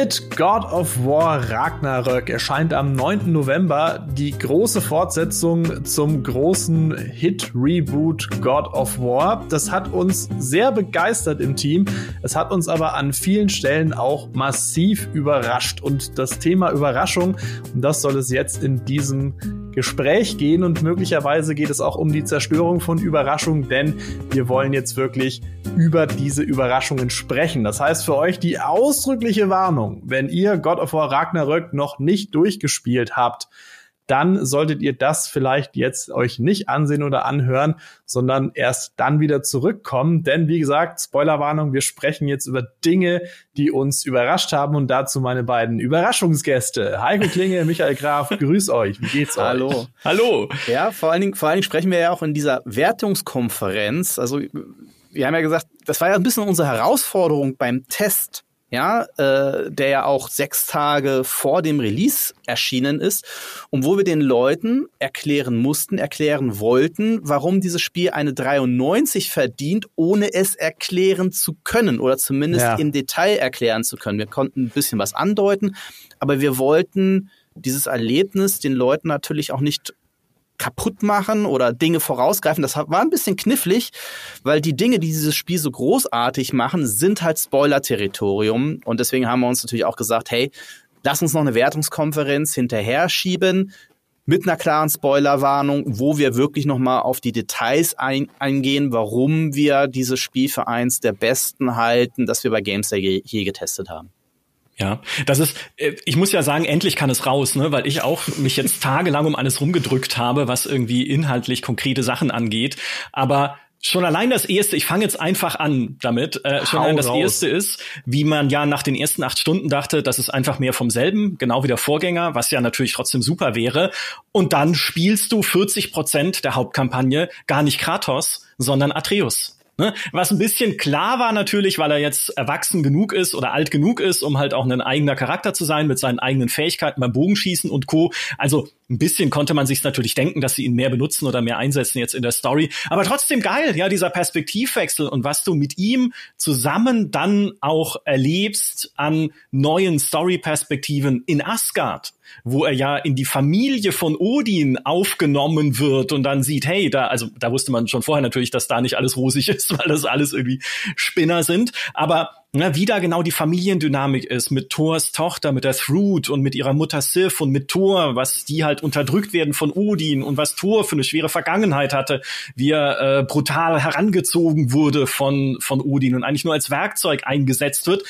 Mit God of War Ragnarök erscheint am 9. November die große Fortsetzung zum großen Hit-Reboot God of War. Das hat uns sehr begeistert im Team. Es hat uns aber an vielen Stellen auch massiv überrascht. Und das Thema Überraschung, um das soll es jetzt in diesem Gespräch gehen und möglicherweise geht es auch um die Zerstörung von Überraschungen, denn wir wollen jetzt wirklich über diese Überraschungen sprechen. Das heißt für euch die ausdrückliche Warnung, wenn ihr God of War Ragnarök noch nicht durchgespielt habt, dann solltet ihr das vielleicht jetzt euch nicht ansehen oder anhören, sondern erst dann wieder zurückkommen. Denn wie gesagt, Spoilerwarnung, wir sprechen jetzt über Dinge, die uns überrascht haben und dazu meine beiden Überraschungsgäste. Heiko Klinge, Michael Graf, grüß euch. Wie geht's euch? Hallo. Hallo. Ja, vor allen Dingen, vor allen Dingen sprechen wir ja auch in dieser Wertungskonferenz. Also, wir haben ja gesagt, das war ja ein bisschen unsere Herausforderung beim Test ja, äh, der ja auch sechs Tage vor dem Release erschienen ist und wo wir den Leuten erklären mussten, erklären wollten, warum dieses Spiel eine 93 verdient, ohne es erklären zu können oder zumindest ja. im Detail erklären zu können. Wir konnten ein bisschen was andeuten, aber wir wollten dieses Erlebnis den Leuten natürlich auch nicht kaputt machen oder Dinge vorausgreifen. Das war ein bisschen knifflig, weil die Dinge, die dieses Spiel so großartig machen, sind halt Spoiler-Territorium. Und deswegen haben wir uns natürlich auch gesagt, hey, lass uns noch eine Wertungskonferenz hinterher schieben mit einer klaren Spoilerwarnung, wo wir wirklich nochmal auf die Details ein, eingehen, warum wir dieses Spiel für eins der besten halten, das wir bei Games je, je getestet haben. Ja, das ist, äh, ich muss ja sagen, endlich kann es raus, ne, weil ich auch mich jetzt tagelang um alles rumgedrückt habe, was irgendwie inhaltlich konkrete Sachen angeht. Aber Schon allein das erste, ich fange jetzt einfach an damit, äh, schon allein das raus. erste ist, wie man ja nach den ersten acht Stunden dachte, das ist einfach mehr vom selben, genau wie der Vorgänger, was ja natürlich trotzdem super wäre. Und dann spielst du 40 Prozent der Hauptkampagne gar nicht Kratos, sondern Atreus. Ne? Was ein bisschen klar war natürlich, weil er jetzt erwachsen genug ist oder alt genug ist, um halt auch ein eigener Charakter zu sein mit seinen eigenen Fähigkeiten beim Bogenschießen und Co. Also ein bisschen konnte man sich natürlich denken, dass sie ihn mehr benutzen oder mehr einsetzen jetzt in der Story. Aber trotzdem geil, ja, dieser Perspektivwechsel und was du mit ihm zusammen dann auch erlebst an neuen Story-Perspektiven in Asgard wo er ja in die Familie von Odin aufgenommen wird und dann sieht, hey, da, also da wusste man schon vorher natürlich, dass da nicht alles rosig ist, weil das alles irgendwie Spinner sind. Aber na, wie da genau die Familiendynamik ist mit Thors Tochter, mit der Thrud und mit ihrer Mutter Sif und mit Thor, was die halt unterdrückt werden von Odin und was Thor für eine schwere Vergangenheit hatte, wie er äh, brutal herangezogen wurde von, von Odin und eigentlich nur als Werkzeug eingesetzt wird.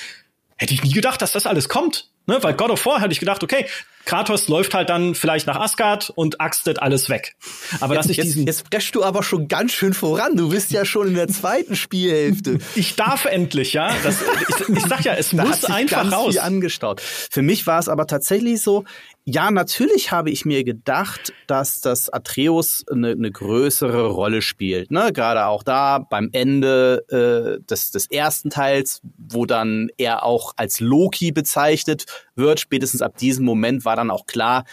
Hätte ich nie gedacht, dass das alles kommt. Ne? Weil God of War hatte ich gedacht, okay, Kratos läuft halt dann vielleicht nach Asgard und axtet alles weg. Aber jetzt, dass ich jetzt, diesen jetzt preschst du aber schon ganz schön voran. Du bist ja schon in der zweiten Spielhälfte. ich darf endlich, ja. Das, ich, ich sag ja, es da muss einfach raus. Angestaut. Für mich war es aber tatsächlich so. Ja, natürlich habe ich mir gedacht, dass das Atreus eine, eine größere Rolle spielt. Ne? Gerade auch da beim Ende äh, des, des ersten Teils, wo dann er auch als Loki bezeichnet wird. Spätestens ab diesem Moment war dann auch klar,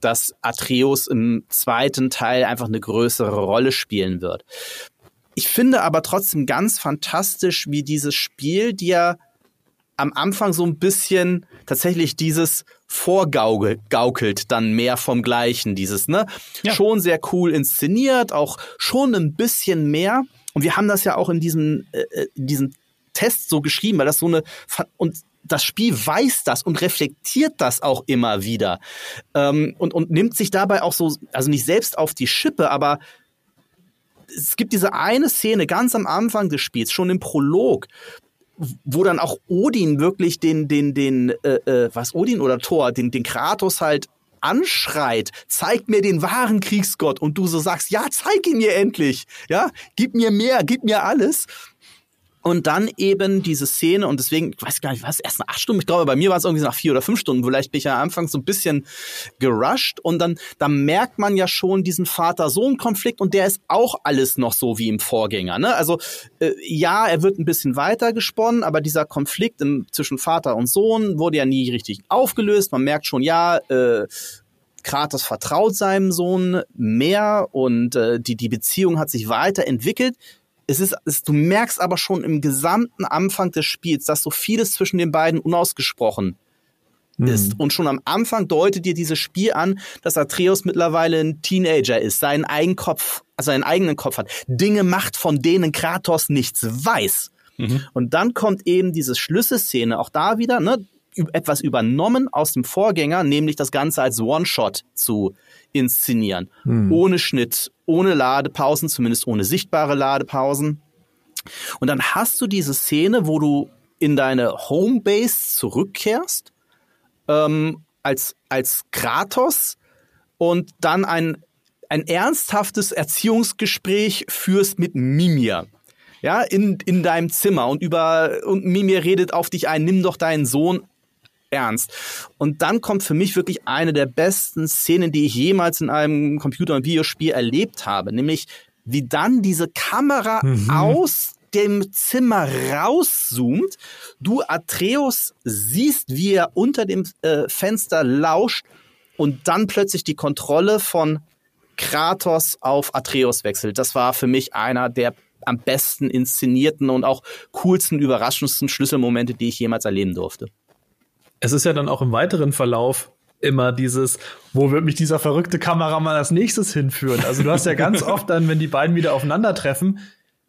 dass Atreus im zweiten Teil einfach eine größere Rolle spielen wird. Ich finde aber trotzdem ganz fantastisch, wie dieses Spiel dir am Anfang so ein bisschen tatsächlich dieses vorgaukelt dann mehr vom Gleichen, dieses, ne? Ja. Schon sehr cool inszeniert, auch schon ein bisschen mehr. Und wir haben das ja auch in diesem, äh, äh diesem Test so geschrieben, weil das so eine, und das Spiel weiß das und reflektiert das auch immer wieder ähm, und, und nimmt sich dabei auch so, also nicht selbst auf die Schippe, aber es gibt diese eine Szene ganz am Anfang des Spiels, schon im Prolog, wo dann auch Odin wirklich den, den, den, äh, äh, was Odin oder Thor, den, den Kratos halt anschreit, zeig mir den wahren Kriegsgott und du so sagst, ja, zeig ihn mir endlich, ja, gib mir mehr, gib mir alles. Und dann eben diese Szene, und deswegen, ich weiß gar nicht, was, erst nach acht Stunden, ich glaube, bei mir war es irgendwie nach vier oder fünf Stunden, vielleicht bin ich ja anfangs so ein bisschen gerusht und dann, da merkt man ja schon diesen Vater-Sohn-Konflikt und der ist auch alles noch so wie im Vorgänger. Ne? Also äh, ja, er wird ein bisschen weiter gesponnen, aber dieser Konflikt im, zwischen Vater und Sohn wurde ja nie richtig aufgelöst. Man merkt schon, ja, äh, Kratos vertraut seinem Sohn mehr und äh, die, die Beziehung hat sich weiterentwickelt es ist, es, du merkst aber schon im gesamten Anfang des Spiels, dass so vieles zwischen den beiden unausgesprochen mhm. ist. Und schon am Anfang deutet dir dieses Spiel an, dass Atreus mittlerweile ein Teenager ist, seinen eigenen Kopf, also seinen eigenen Kopf hat, Dinge macht, von denen Kratos nichts weiß. Mhm. Und dann kommt eben diese Schlüsselszene, auch da wieder, ne, etwas übernommen aus dem Vorgänger, nämlich das Ganze als One-Shot zu inszenieren. Mhm. Ohne Schnitt, ohne Ladepausen, zumindest ohne sichtbare Ladepausen. Und dann hast du diese Szene, wo du in deine Homebase zurückkehrst, ähm, als, als Kratos und dann ein, ein ernsthaftes Erziehungsgespräch führst mit Mimir ja, in, in deinem Zimmer und über, und Mimir redet auf dich ein, nimm doch deinen Sohn ernst. Und dann kommt für mich wirklich eine der besten Szenen, die ich jemals in einem Computer- und Videospiel erlebt habe, nämlich wie dann diese Kamera mhm. aus dem Zimmer rauszoomt, du Atreus siehst, wie er unter dem äh, Fenster lauscht und dann plötzlich die Kontrolle von Kratos auf Atreus wechselt. Das war für mich einer der am besten inszenierten und auch coolsten, überraschendsten Schlüsselmomente, die ich jemals erleben durfte. Es ist ja dann auch im weiteren Verlauf immer dieses, wo wird mich dieser verrückte Kameramann als nächstes hinführen? Also du hast ja ganz oft dann, wenn die beiden wieder aufeinandertreffen,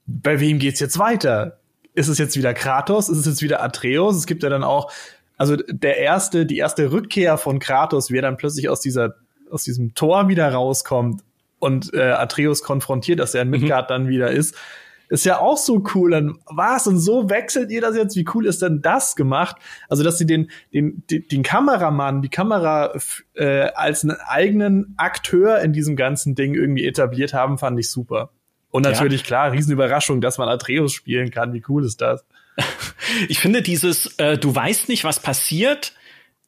bei wem geht's jetzt weiter? Ist es jetzt wieder Kratos? Ist es jetzt wieder Atreus? Es gibt ja dann auch, also der erste, die erste Rückkehr von Kratos, wie er dann plötzlich aus dieser, aus diesem Tor wieder rauskommt und äh, Atreus konfrontiert, dass er in Midgard mhm. dann wieder ist ist ja auch so cool. Dann was und so wechselt ihr das jetzt? Wie cool ist denn das gemacht? Also, dass sie den, den, den, Kameramann, die Kamera äh, als einen eigenen Akteur in diesem ganzen Ding irgendwie etabliert haben, fand ich super. Und natürlich, ja. klar, Riesenüberraschung, dass man Atreus spielen kann. Wie cool ist das? Ich finde dieses, äh, du weißt nicht, was passiert,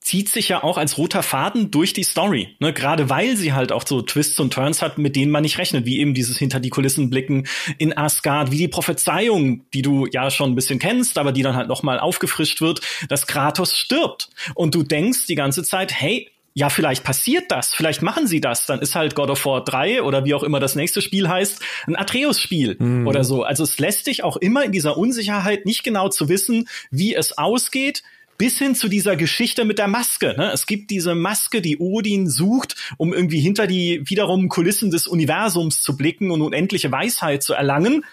zieht sich ja auch als roter Faden durch die Story. Ne? Gerade weil sie halt auch so Twists und Turns hat, mit denen man nicht rechnet, wie eben dieses hinter die Kulissen blicken in Asgard, wie die Prophezeiung, die du ja schon ein bisschen kennst, aber die dann halt nochmal aufgefrischt wird, dass Kratos stirbt. Und du denkst die ganze Zeit, hey, ja, vielleicht passiert das, vielleicht machen sie das, dann ist halt God of War 3 oder wie auch immer das nächste Spiel heißt, ein Atreus-Spiel mhm. oder so. Also es lässt dich auch immer in dieser Unsicherheit nicht genau zu wissen, wie es ausgeht, bis hin zu dieser Geschichte mit der Maske. Ne? Es gibt diese Maske, die Odin sucht, um irgendwie hinter die wiederum Kulissen des Universums zu blicken und unendliche Weisheit zu erlangen.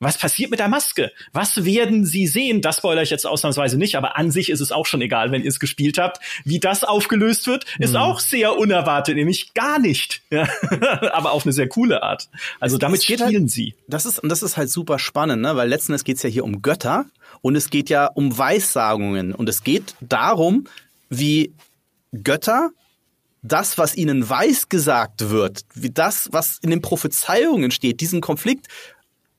Was passiert mit der Maske? Was werden sie sehen? Das spoilere ich jetzt ausnahmsweise nicht, aber an sich ist es auch schon egal, wenn ihr es gespielt habt. Wie das aufgelöst wird, ist mhm. auch sehr unerwartet, nämlich gar nicht. Ja. aber auf eine sehr coole Art. Also damit spielen halt, sie. Das ist, und das ist halt super spannend, ne? weil letzten Endes geht es ja hier um Götter und es geht ja um Weissagungen. Und es geht darum, wie Götter das, was ihnen weisgesagt wird, wie das, was in den Prophezeiungen steht, diesen Konflikt,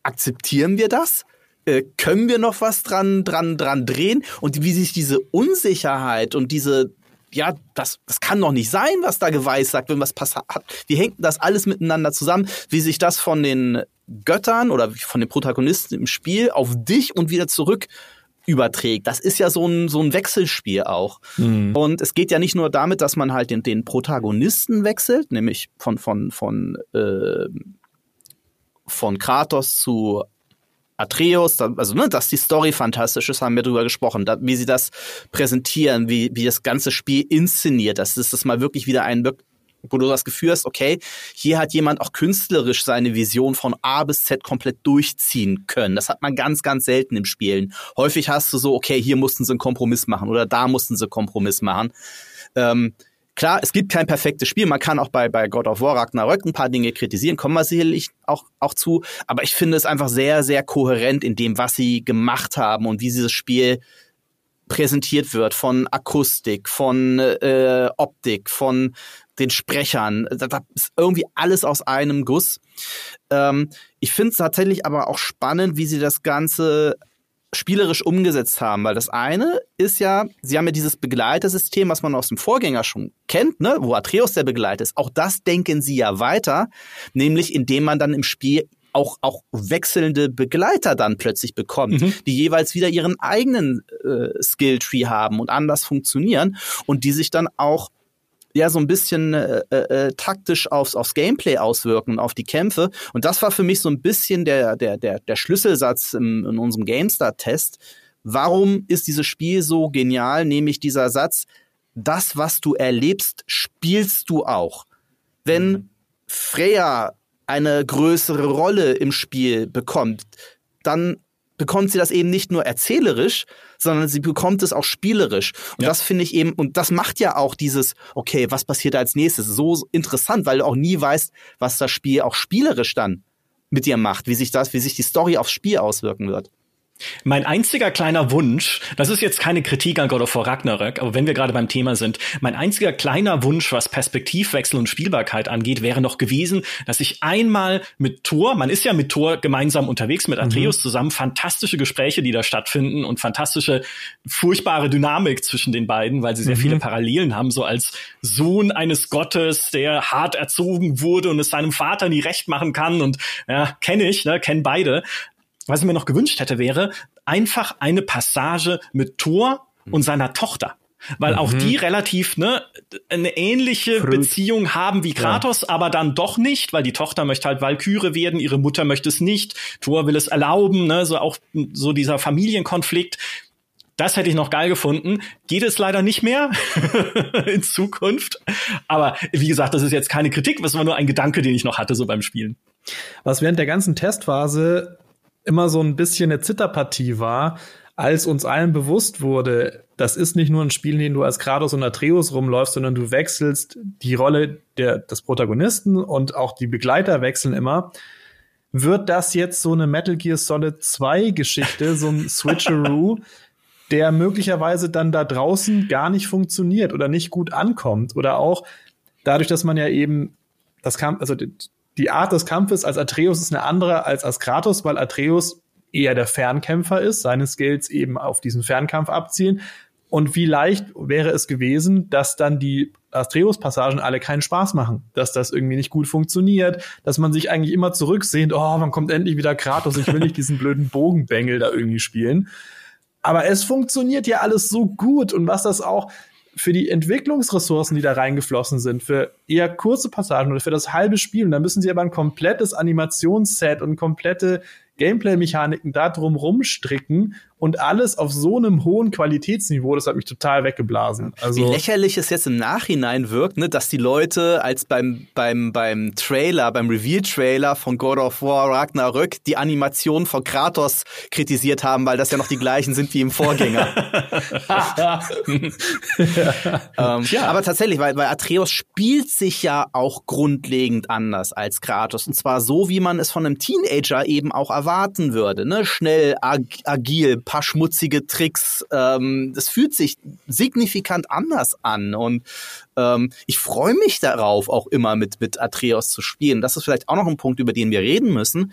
akzeptieren wir das? Äh, können wir noch was dran, dran, dran drehen? Und wie sich diese Unsicherheit und diese, ja, das, das kann doch nicht sein, was da geweissagt, wenn was passiert hat. Wie hängt das alles miteinander zusammen? Wie sich das von den Göttern oder von den Protagonisten im Spiel auf dich und wieder zurück überträgt. Das ist ja so ein, so ein Wechselspiel auch. Mhm. Und es geht ja nicht nur damit, dass man halt den, den Protagonisten wechselt, nämlich von, von, von, äh, von Kratos zu Atreus, also ne, dass die Story fantastisch ist, haben wir drüber gesprochen, da, wie sie das präsentieren, wie, wie das ganze Spiel inszeniert, dass es das mal wirklich wieder ein wo du das Gefühl hast, okay, hier hat jemand auch künstlerisch seine Vision von A bis Z komplett durchziehen können. Das hat man ganz, ganz selten im Spielen. Häufig hast du so, okay, hier mussten sie einen Kompromiss machen oder da mussten sie einen Kompromiss machen. Ähm, klar, es gibt kein perfektes Spiel. Man kann auch bei, bei God of War Ragnarök ein paar Dinge kritisieren, kommen wir sicherlich auch, auch zu. Aber ich finde es einfach sehr, sehr kohärent in dem, was sie gemacht haben und wie dieses Spiel präsentiert wird von Akustik, von äh, Optik, von den Sprechern. Da, ist irgendwie alles aus einem Guss. Ähm, ich finde es tatsächlich aber auch spannend, wie sie das Ganze spielerisch umgesetzt haben, weil das eine ist ja, sie haben ja dieses Begleitersystem, was man aus dem Vorgänger schon kennt, ne, wo Atreus der Begleiter ist. Auch das denken sie ja weiter, nämlich indem man dann im Spiel auch, auch wechselnde Begleiter dann plötzlich bekommt, mhm. die jeweils wieder ihren eigenen äh, Skilltree haben und anders funktionieren und die sich dann auch ja so ein bisschen äh, äh, äh, taktisch aufs, aufs Gameplay auswirken und auf die Kämpfe. Und das war für mich so ein bisschen der, der, der, der Schlüsselsatz im, in unserem GameStar-Test. Warum ist dieses Spiel so genial? Nämlich dieser Satz, das, was du erlebst, spielst du auch. Wenn mhm. Freya eine größere Rolle im Spiel bekommt, dann bekommt sie das eben nicht nur erzählerisch, sondern sie bekommt es auch spielerisch. Und ja. das finde ich eben, und das macht ja auch dieses, okay, was passiert als nächstes, so interessant, weil du auch nie weißt, was das Spiel auch spielerisch dann mit dir macht, wie sich das, wie sich die Story aufs Spiel auswirken wird. Mein einziger kleiner Wunsch, das ist jetzt keine Kritik an God of War Ragnarök, aber wenn wir gerade beim Thema sind, mein einziger kleiner Wunsch, was Perspektivwechsel und Spielbarkeit angeht, wäre noch gewesen, dass ich einmal mit Thor, man ist ja mit Thor gemeinsam unterwegs, mit Atreus mhm. zusammen, fantastische Gespräche, die da stattfinden und fantastische, furchtbare Dynamik zwischen den beiden, weil sie sehr mhm. viele Parallelen haben, so als Sohn eines Gottes, der hart erzogen wurde und es seinem Vater nie recht machen kann und ja, kenne ich, ne, kenne beide. Was ich mir noch gewünscht hätte, wäre einfach eine Passage mit Thor und seiner Tochter. Weil mhm. auch die relativ ne, eine ähnliche Früh. Beziehung haben wie Kratos, ja. aber dann doch nicht, weil die Tochter möchte halt Valkyrie werden, ihre Mutter möchte es nicht, Thor will es erlauben, ne, so auch so dieser Familienkonflikt. Das hätte ich noch geil gefunden. Geht es leider nicht mehr in Zukunft. Aber wie gesagt, das ist jetzt keine Kritik, das war nur ein Gedanke, den ich noch hatte so beim Spielen. Was während der ganzen Testphase immer so ein bisschen eine Zitterpartie war, als uns allen bewusst wurde, das ist nicht nur ein Spiel, in dem du als Kratos und Atreus rumläufst, sondern du wechselst die Rolle der, des Protagonisten und auch die Begleiter wechseln immer. Wird das jetzt so eine Metal Gear Solid 2 Geschichte, so ein Switcheroo, der möglicherweise dann da draußen gar nicht funktioniert oder nicht gut ankommt oder auch dadurch, dass man ja eben das kam, also die Art des Kampfes als Atreus ist eine andere als als Kratos, weil Atreus eher der Fernkämpfer ist, seine Skills eben auf diesen Fernkampf abzielen. Und wie leicht wäre es gewesen, dass dann die Atreus-Passagen alle keinen Spaß machen, dass das irgendwie nicht gut funktioniert, dass man sich eigentlich immer zurücksehnt, oh, man kommt endlich wieder Kratos, ich will nicht diesen blöden Bogenbengel da irgendwie spielen. Aber es funktioniert ja alles so gut und was das auch, für die Entwicklungsressourcen, die da reingeflossen sind, für eher kurze Passagen oder für das halbe Spiel, und da müssen sie aber ein komplettes Animationsset und komplette Gameplay-Mechaniken da drum rumstricken und alles auf so einem hohen Qualitätsniveau, das hat mich total weggeblasen. Also Wie lächerlich es jetzt im Nachhinein wirkt, ne, dass die Leute als beim, beim, beim Trailer, beim Reveal-Trailer von God of War Ragnarök die Animation von Kratos kritisiert haben, weil das ja noch die gleichen sind wie im Vorgänger. ähm, ja. Aber tatsächlich, weil, weil Atreus spielt sich ja auch grundlegend anders als Kratos. Und zwar so, wie man es von einem Teenager eben auch erwarten würde. Ne? Schnell, ag agil, paar schmutzige Tricks. Ähm, das fühlt sich signifikant anders an und ähm, ich freue mich darauf, auch immer mit, mit Atreus zu spielen. Das ist vielleicht auch noch ein Punkt, über den wir reden müssen.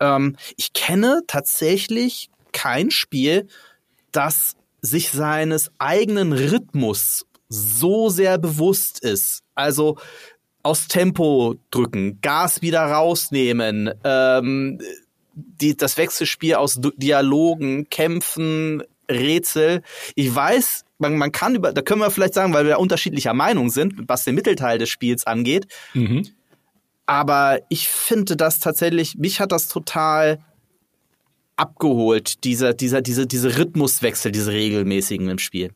Ähm, ich kenne tatsächlich kein Spiel, das sich seines eigenen Rhythmus so sehr bewusst ist. Also aus Tempo drücken, Gas wieder rausnehmen, ähm, die, das Wechselspiel aus Dialogen, Kämpfen, Rätsel. Ich weiß, man, man kann über, da können wir vielleicht sagen, weil wir unterschiedlicher Meinung sind, was den Mittelteil des Spiels angeht. Mhm. Aber ich finde das tatsächlich, mich hat das total abgeholt, dieser, dieser, diese, diese Rhythmuswechsel, diese regelmäßigen im Spiel.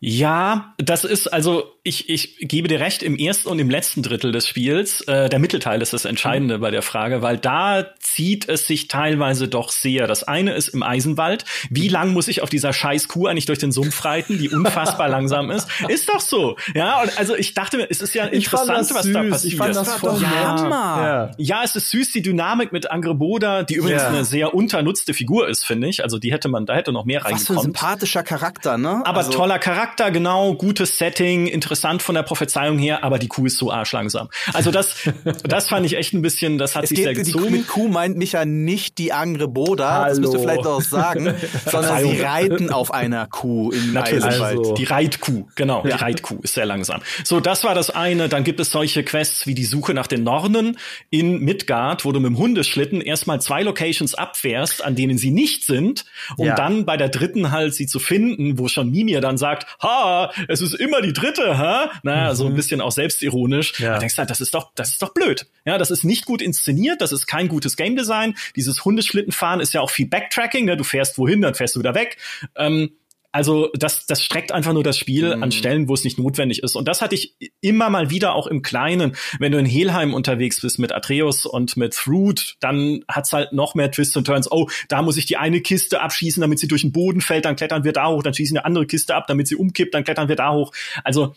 Ja, das ist also ich, ich gebe dir recht, im ersten und im letzten Drittel des Spiels, äh, der Mittelteil ist das Entscheidende mhm. bei der Frage, weil da zieht es sich teilweise doch sehr. Das eine ist im Eisenwald. Wie lang muss ich auf dieser scheiß Kuh eigentlich durch den Sumpf reiten, die unfassbar langsam ist? Ist doch so. Ja, und also ich dachte mir, es ist ja interessant, was da passiert. Ich fand das voll ja, ja. ja, es ist süß, die Dynamik mit Angreboda, die übrigens ja. eine sehr unternutzte Figur ist, finde ich. Also die hätte man, da hätte noch mehr reingekommen. Was für ein sympathischer Charakter, ne? Aber also toller Charakter, genau, gutes Setting, interessant interessant von der Prophezeiung her, aber die Kuh ist so arschlangsam. Also das, das fand ich echt ein bisschen, das hat es sich geht, sehr gezogen. Die mit Kuh meint mich ja nicht die Angreboda, Hallo. das müsst ihr vielleicht auch sagen, sondern sie reiten auf einer Kuh im Natürlich. Also. Die Reitkuh, genau, ja. die Reitkuh ist sehr langsam. So, das war das eine. Dann gibt es solche Quests wie die Suche nach den Norden in Midgard, wo du mit dem Hundeschlitten erstmal zwei Locations abfährst, an denen sie nicht sind, um ja. dann bei der dritten halt sie zu finden, wo schon Mimir dann sagt, ha, es ist immer die dritte, ha? Aha, naja, mhm. so ein mhm. bisschen auch selbstironisch. Ja. Da denkst du halt, das ist doch, das ist doch blöd. Ja, das ist nicht gut inszeniert, das ist kein gutes Game Design. Dieses Hundeschlittenfahren ist ja auch viel Backtracking, ne? Du fährst wohin, dann fährst du wieder weg. Ähm, Also das, das streckt einfach nur das Spiel mhm. an Stellen, wo es nicht notwendig ist. Und das hatte ich immer mal wieder auch im Kleinen. Wenn du in Helheim unterwegs bist mit Atreus und mit Thrud, dann hat's halt noch mehr Twists und Turns. Oh, da muss ich die eine Kiste abschießen, damit sie durch den Boden fällt, dann klettern wir da hoch, dann schießen eine andere Kiste ab, damit sie umkippt, dann klettern wir da hoch. Also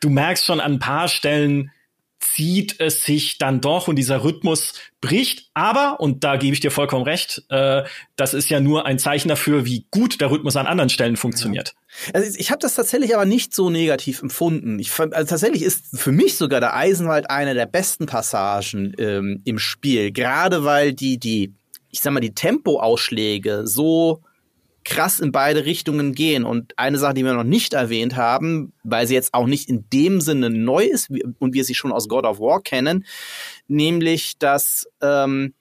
du merkst schon an ein paar Stellen, zieht es sich dann doch und dieser Rhythmus bricht. Aber, und da gebe ich dir vollkommen recht, äh, das ist ja nur ein Zeichen dafür, wie gut der Rhythmus an anderen Stellen funktioniert. Ja. Also ich habe das tatsächlich aber nicht so negativ empfunden. Ich, also tatsächlich ist für mich sogar der Eisenwald eine der besten Passagen ähm, im Spiel, gerade weil die die ich sag mal die Tempoausschläge so krass in beide Richtungen gehen. Und eine Sache, die wir noch nicht erwähnt haben, weil sie jetzt auch nicht in dem Sinne neu ist und wir sie schon aus God of War kennen, nämlich dass ähm,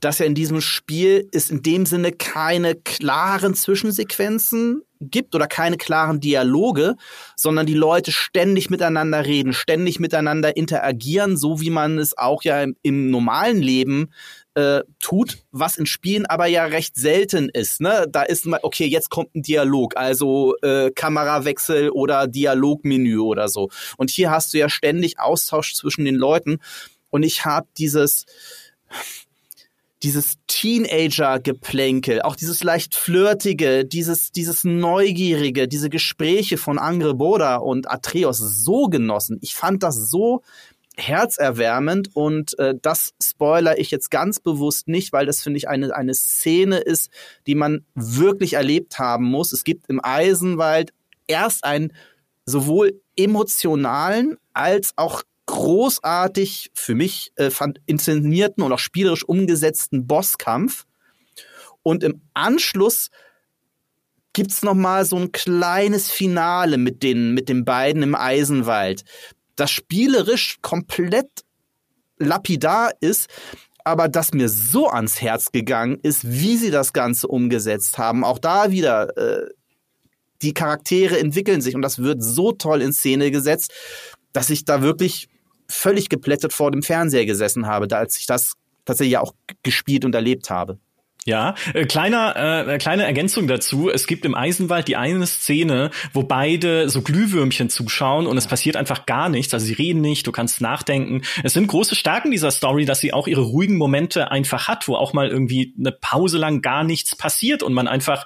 dass ja in diesem Spiel es in dem Sinne keine klaren Zwischensequenzen gibt oder keine klaren Dialoge, sondern die Leute ständig miteinander reden, ständig miteinander interagieren, so wie man es auch ja im, im normalen Leben äh, tut, was in Spielen aber ja recht selten ist. Ne? Da ist mal, okay, jetzt kommt ein Dialog, also äh, Kamerawechsel oder Dialogmenü oder so. Und hier hast du ja ständig Austausch zwischen den Leuten. Und ich habe dieses dieses Teenager-Geplänkel, auch dieses leicht flirtige, dieses, dieses neugierige, diese Gespräche von Angre Boda und Atreus so genossen. Ich fand das so herzerwärmend und äh, das spoiler ich jetzt ganz bewusst nicht, weil das finde ich eine, eine Szene ist, die man wirklich erlebt haben muss. Es gibt im Eisenwald erst einen sowohl emotionalen als auch großartig für mich äh, fand, inszenierten und auch spielerisch umgesetzten Bosskampf. Und im Anschluss gibt's noch mal so ein kleines Finale mit den mit den beiden im Eisenwald, das spielerisch komplett lapidar ist, aber das mir so ans Herz gegangen ist, wie sie das Ganze umgesetzt haben. Auch da wieder, äh, die Charaktere entwickeln sich und das wird so toll in Szene gesetzt, dass ich da wirklich völlig geplättet vor dem Fernseher gesessen habe, da als ich das tatsächlich auch gespielt und erlebt habe. Ja, äh, kleiner, äh, kleine Ergänzung dazu. Es gibt im Eisenwald die eine Szene, wo beide so Glühwürmchen zuschauen und es passiert einfach gar nichts. Also sie reden nicht, du kannst nachdenken. Es sind große Stärken dieser Story, dass sie auch ihre ruhigen Momente einfach hat, wo auch mal irgendwie eine Pause lang gar nichts passiert und man einfach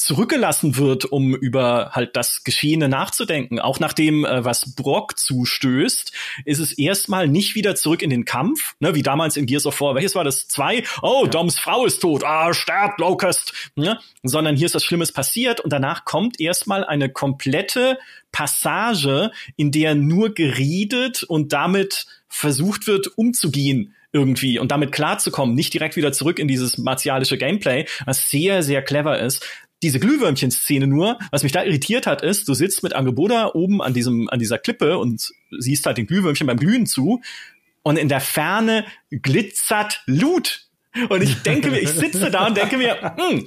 zurückgelassen wird, um über halt das Geschehene nachzudenken. Auch nachdem, äh, was Brock zustößt, ist es erstmal nicht wieder zurück in den Kampf, ne, wie damals in Gears of War. Welches war das? Zwei? Oh, ja. Doms Frau ist tot. Ah, sterbt Locust. Ne? Sondern hier ist was Schlimmes passiert und danach kommt erstmal eine komplette Passage, in der nur geredet und damit versucht wird, umzugehen irgendwie und damit klarzukommen, nicht direkt wieder zurück in dieses martialische Gameplay, was sehr, sehr clever ist diese Glühwürmchen-Szene nur, was mich da irritiert hat, ist, du sitzt mit Angeboda oben an diesem, an dieser Klippe und siehst halt den Glühwürmchen beim Glühen zu und in der Ferne glitzert Loot. Und ich denke mir, ich sitze da und denke mir, hm,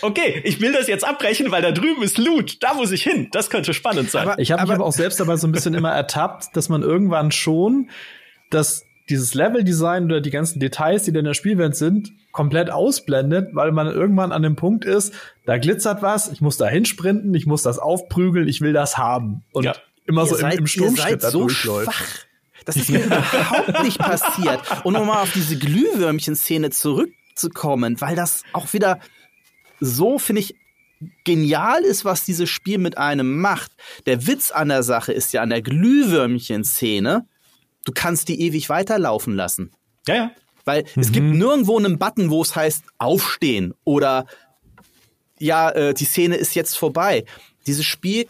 okay, ich will das jetzt abbrechen, weil da drüben ist Loot, da muss ich hin. Das könnte spannend sein. Aber, ich habe mich aber auch selbst dabei so ein bisschen immer ertappt, dass man irgendwann schon das dieses Level-Design oder die ganzen Details, die da in der Spielwelt sind, komplett ausblendet, weil man irgendwann an dem Punkt ist, da glitzert was, ich muss da hinsprinten, ich muss das aufprügeln, ich will das haben. Und ja. immer so seid, im, im Sturmschritt da so durchläuft. Schwach. Das ist mir überhaupt nicht passiert. Und um mal auf diese Glühwürmchen-Szene zurückzukommen, weil das auch wieder so, finde ich, genial ist, was dieses Spiel mit einem macht. Der Witz an der Sache ist ja an der Glühwürmchen-Szene, du kannst die ewig weiterlaufen lassen. Ja, ja. Weil mhm. es gibt mhm. nirgendwo einen Button, wo es heißt aufstehen oder ja, äh, die Szene ist jetzt vorbei. Dieses Spiel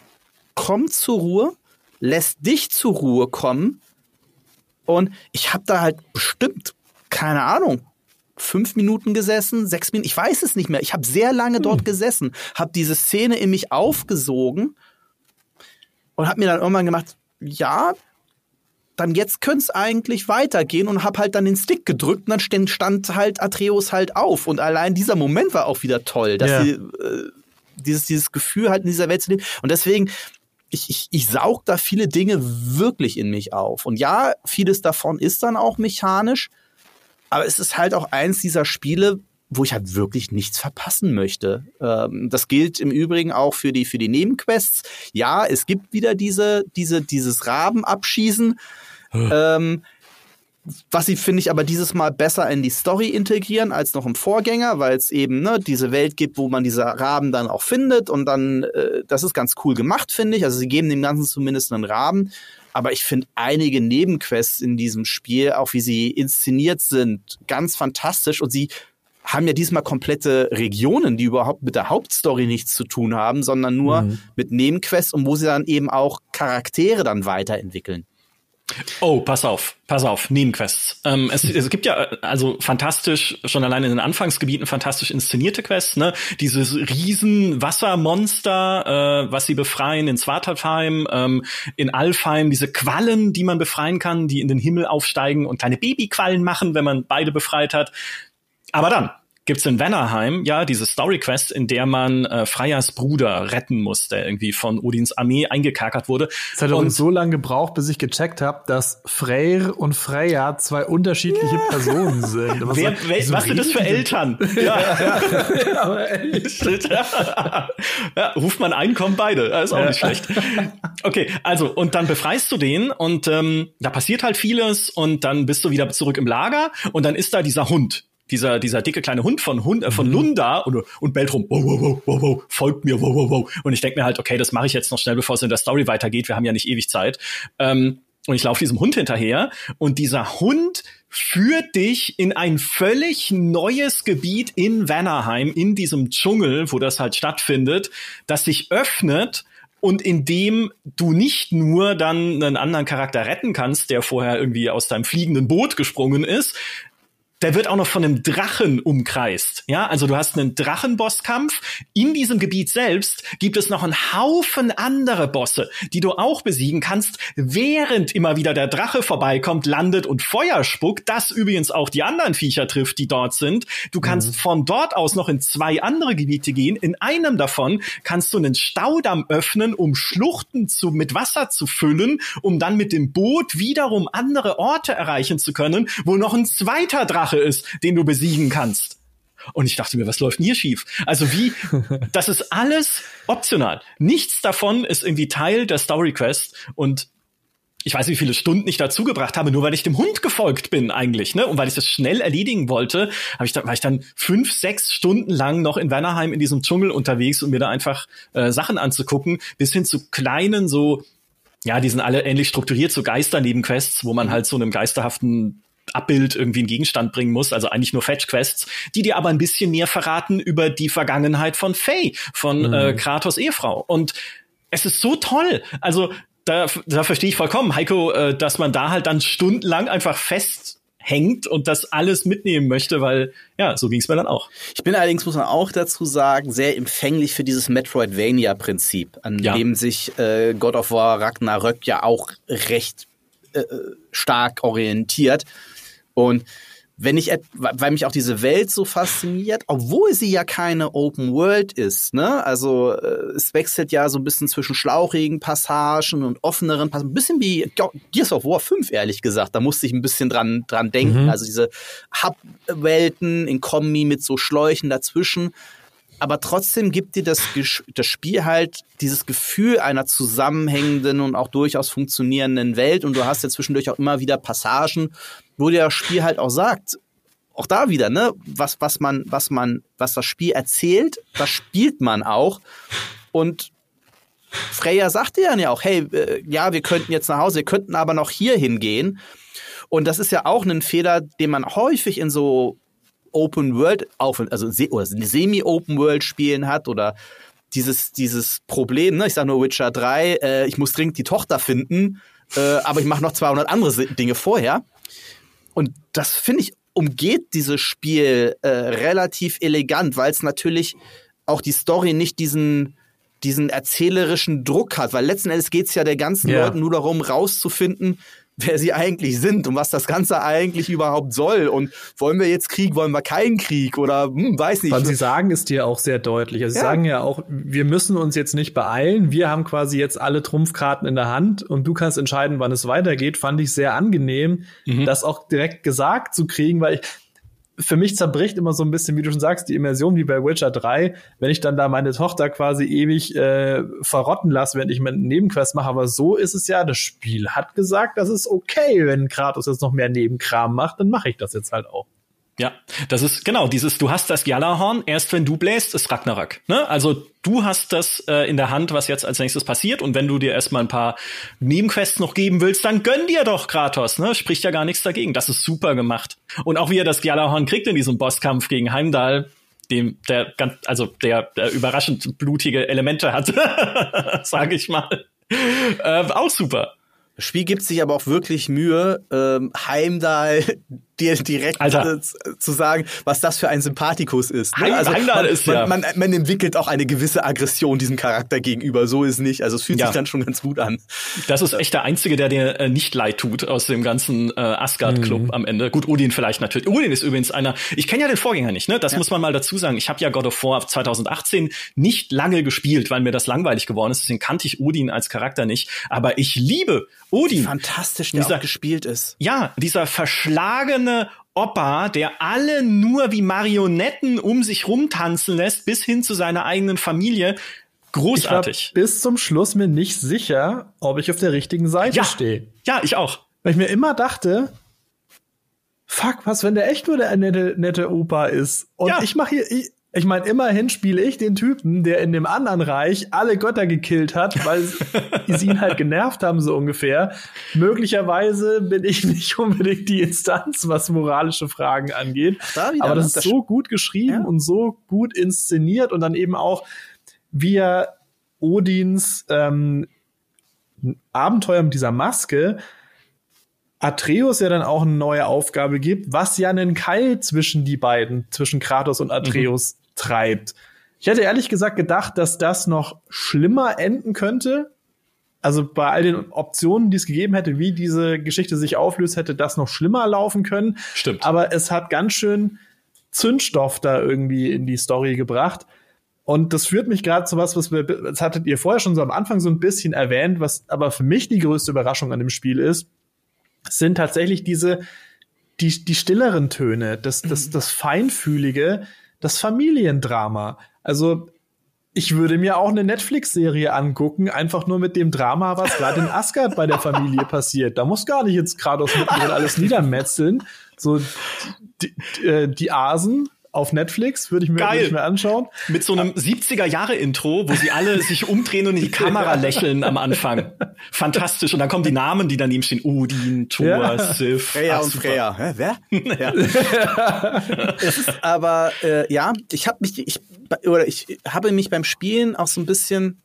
kommt zur Ruhe, lässt dich zur Ruhe kommen und ich habe da halt bestimmt, keine Ahnung, fünf Minuten gesessen, sechs Minuten, ich weiß es nicht mehr. Ich habe sehr lange dort hm. gesessen, habe diese Szene in mich aufgesogen und habe mir dann irgendwann gemacht, ja, dann jetzt könnte es eigentlich weitergehen und hab halt dann den Stick gedrückt und dann stand halt Atreus halt auf. Und allein dieser Moment war auch wieder toll, dass ja. die, äh, dieses, dieses Gefühl halt in dieser Welt zu leben. Und deswegen, ich, ich, ich saug da viele Dinge wirklich in mich auf. Und ja, vieles davon ist dann auch mechanisch, aber es ist halt auch eins dieser Spiele, wo ich halt wirklich nichts verpassen möchte. Ähm, das gilt im Übrigen auch für die, für die Nebenquests. Ja, es gibt wieder diese, diese, dieses Raben abschießen. ähm, was sie, finde ich, aber dieses Mal besser in die Story integrieren als noch im Vorgänger, weil es eben ne, diese Welt gibt, wo man diese Raben dann auch findet und dann, äh, das ist ganz cool gemacht, finde ich. Also sie geben dem Ganzen zumindest einen Rahmen. Aber ich finde einige Nebenquests in diesem Spiel, auch wie sie inszeniert sind, ganz fantastisch und sie haben ja diesmal komplette Regionen, die überhaupt mit der Hauptstory nichts zu tun haben, sondern nur mhm. mit Nebenquests und wo sie dann eben auch Charaktere dann weiterentwickeln. Oh, pass auf, pass auf, Nebenquests. Ähm, es, es gibt ja also fantastisch, schon allein in den Anfangsgebieten fantastisch inszenierte Quests, ne? Dieses riesen Wassermonster, äh, was sie befreien in Svartalfheim, ähm, in Alfheim, diese Quallen, die man befreien kann, die in den Himmel aufsteigen und kleine Babyquallen machen, wenn man beide befreit hat. Aber dann, gibt's in Vannerheim ja diese Story Quest, in der man äh, Freyas Bruder retten muss, der irgendwie von Odins Armee eingekakert wurde. Es hat uns so lange gebraucht, bis ich gecheckt habe, dass Freyr und Freya zwei unterschiedliche yeah. Personen sind. Was, Wer, wer, so was sind das für Eltern? ja. ja, ja, ruft man ein, kommen beide. Ist auch nicht schlecht. Okay, also und dann befreist du den und ähm, da passiert halt vieles und dann bist du wieder zurück im Lager und dann ist da dieser Hund, dieser, dieser dicke kleine Hund von, Hund, äh, von mhm. Lunda und, und bellt rum, wow, wow, wow, wow, folgt mir, wow, wow, wow. Und ich denke mir halt, okay, das mache ich jetzt noch schnell, bevor es in der Story weitergeht. Wir haben ja nicht ewig Zeit. Ähm, und ich laufe diesem Hund hinterher und dieser Hund führt dich in ein völlig neues Gebiet in Vannerheim, in diesem Dschungel, wo das halt stattfindet, das sich öffnet und in dem du nicht nur dann einen anderen Charakter retten kannst, der vorher irgendwie aus deinem fliegenden Boot gesprungen ist, der wird auch noch von einem Drachen umkreist. Ja, also du hast einen Drachenbosskampf. In diesem Gebiet selbst gibt es noch einen Haufen andere Bosse, die du auch besiegen kannst, während immer wieder der Drache vorbeikommt, landet und Feuer spuckt. Das übrigens auch die anderen Viecher trifft, die dort sind. Du kannst mhm. von dort aus noch in zwei andere Gebiete gehen. In einem davon kannst du einen Staudamm öffnen, um Schluchten zu, mit Wasser zu füllen, um dann mit dem Boot wiederum andere Orte erreichen zu können, wo noch ein zweiter Drache Drache ist, den du besiegen kannst. Und ich dachte mir, was läuft denn hier schief? Also wie, das ist alles optional. Nichts davon ist irgendwie Teil der Story Quest und ich weiß, wie viele Stunden ich dazu gebracht habe, nur weil ich dem Hund gefolgt bin eigentlich, ne? Und weil ich das schnell erledigen wollte, habe ich da, war ich dann fünf, sechs Stunden lang noch in Wernerheim in diesem Dschungel unterwegs, um mir da einfach äh, Sachen anzugucken, bis hin zu kleinen so, ja, die sind alle ähnlich strukturiert, so Geister-Nebenquests, wo man halt so einem geisterhaften Abbild irgendwie einen Gegenstand bringen muss, also eigentlich nur Fetch-Quests, die dir aber ein bisschen mehr verraten über die Vergangenheit von Faye, von mhm. äh, Kratos Ehefrau. Und es ist so toll. Also da, da verstehe ich vollkommen, Heiko, äh, dass man da halt dann stundenlang einfach fest hängt und das alles mitnehmen möchte, weil ja, so ging es mir dann auch. Ich bin allerdings, muss man auch dazu sagen, sehr empfänglich für dieses Metroidvania-Prinzip, an ja. dem sich äh, God of War Ragnarök ja auch recht äh, stark orientiert. Und wenn ich, weil mich auch diese Welt so fasziniert, obwohl sie ja keine Open World ist, ne? Also äh, es wechselt ja so ein bisschen zwischen schlauchigen Passagen und offeneren Passagen, ein bisschen wie Gears of War 5, ehrlich gesagt. Da musste ich ein bisschen dran, dran denken. Mhm. Also diese Hub-Welten in Kombi mit so Schläuchen dazwischen aber trotzdem gibt dir das, das Spiel halt dieses Gefühl einer zusammenhängenden und auch durchaus funktionierenden Welt und du hast ja zwischendurch auch immer wieder Passagen, wo das Spiel halt auch sagt, auch da wieder, ne, was, was man, was man, was das Spiel erzählt, das spielt man auch und Freya sagte ja auch, hey, äh, ja, wir könnten jetzt nach Hause, wir könnten aber noch hier hingehen. Und das ist ja auch ein Fehler, den man häufig in so Open World also Semi-Open World Spielen hat oder dieses, dieses Problem, ne? ich sage nur Witcher 3, äh, ich muss dringend die Tochter finden, äh, aber ich mache noch 200 andere Dinge vorher. Und das finde ich umgeht dieses Spiel äh, relativ elegant, weil es natürlich auch die Story nicht diesen diesen erzählerischen Druck hat, weil letzten Endes geht es ja der ganzen yeah. Leuten nur darum, rauszufinden, wer sie eigentlich sind und was das Ganze eigentlich überhaupt soll. Und wollen wir jetzt Krieg, wollen wir keinen Krieg oder hm, weiß nicht. Was sie sagen ist dir auch sehr deutlich. Also sie ja. sagen ja auch, wir müssen uns jetzt nicht beeilen. Wir haben quasi jetzt alle Trumpfkarten in der Hand und du kannst entscheiden, wann es weitergeht. Fand ich sehr angenehm, mhm. das auch direkt gesagt zu kriegen, weil ich, für mich zerbricht immer so ein bisschen, wie du schon sagst, die Immersion wie bei Witcher 3, wenn ich dann da meine Tochter quasi ewig äh, verrotten lasse, wenn ich mir einen Nebenquest mache. Aber so ist es ja, das Spiel hat gesagt, das ist okay, wenn Kratos jetzt noch mehr Nebenkram macht, dann mache ich das jetzt halt auch. Ja, das ist genau dieses, du hast das Gjallarhorn, erst wenn du bläst, ist Ragnarök. Ne? Also du hast das äh, in der Hand, was jetzt als nächstes passiert und wenn du dir erstmal ein paar Nebenquests noch geben willst, dann gönn dir doch Kratos, ne? Spricht ja gar nichts dagegen. Das ist super gemacht. Und auch wie er das Gjallarhorn kriegt in diesem Bosskampf gegen Heimdall, dem der ganz, also der, der überraschend blutige Elemente hat, sage ich mal. Äh, auch super. Das Spiel gibt sich aber auch wirklich Mühe, ähm, Heimdall dir direkt Alter. äh, zu sagen, was das für ein Sympathikus ist. Ne? Also man, ist ja- man, man, man entwickelt auch eine gewisse Aggression diesem Charakter gegenüber. So ist nicht. Also es fühlt Ja. sich dann schon ganz gut an. Das ist echt der einzige, der dir äh, nicht leid tut aus dem ganzen äh, Asgard-Club am Ende. Gut, Odin vielleicht natürlich. Odin ist übrigens einer. Ich kenne ja den Vorgänger nicht, ne? Das muss man mal dazu sagen. Ich habe ja God of War 2018 nicht lange gespielt, weil mir das langweilig geworden ist. Deswegen kannte ich Odin als Charakter nicht. Aber ich liebe Odin. Fantastisch, der Dieser- gespielt ist. Ja, dieser verschlagene Opa, der alle nur wie Marionetten um sich rumtanzen lässt, bis hin zu seiner eigenen Familie. Ich war Großartig. bis zum Schluss mir nicht sicher, ob ich auf der richtigen Seite Ja. stehe. Ja, ich auch. Weil ich mir immer dachte, fuck, was, wenn der echt nur der nette, nette Opa ist? Und Ja. ich mache hier, ich, ich meine, immerhin spiele ich den Typen, der in dem anderen Reich alle Götter gekillt hat, weil sie ihn halt genervt haben, so ungefähr. Möglicherweise bin ich nicht unbedingt die Instanz, was moralische Fragen angeht. Da Aber das ne? ist Das- so gut geschrieben Ja. und so gut inszeniert und dann eben auch, er Odins ähm, Abenteuer mit dieser Maske Atreus ja dann auch eine neue Aufgabe gibt, was ja einen Keil zwischen die beiden, zwischen Kratos und Atreus treibt. Ich hätte ehrlich gesagt gedacht, dass das noch schlimmer enden könnte. Also bei all den Optionen, die es gegeben hätte, wie diese Geschichte sich auflöst, hätte das noch schlimmer laufen können. Stimmt. Aber es hat ganz schön Zündstoff da irgendwie in die Story gebracht. Und das führt mich gerade zu was, was wir, das hattet ihr vorher schon so am Anfang so ein bisschen erwähnt, was aber für mich die größte Überraschung an dem Spiel ist, sind tatsächlich diese, die, die stilleren Töne, das, das, das Feinfühlige, das Familiendrama. Also, ich würde mir auch eine Netflix-Serie angucken, einfach nur mit dem Drama, was gerade in Asgard bei der Familie passiert. Da muss gar nicht jetzt Kratos mittendrin alles niedermetzeln. So, die, die, äh, die Asen auf Netflix würde ich mir, Geil. ich mir anschauen. Mit so einem 70er-Jahre-Intro, wo sie alle sich umdrehen und in die Kamera lächeln am Anfang. Fantastisch. Und dann kommen die Namen, die daneben stehen. Odin, Thor, Ja. Sif. Freya Ach, und super. Freya. Hä, wer? ja. es ist aber äh, ja, ich habe mich ich oder ich habe mich beim Spielen auch so ein bisschen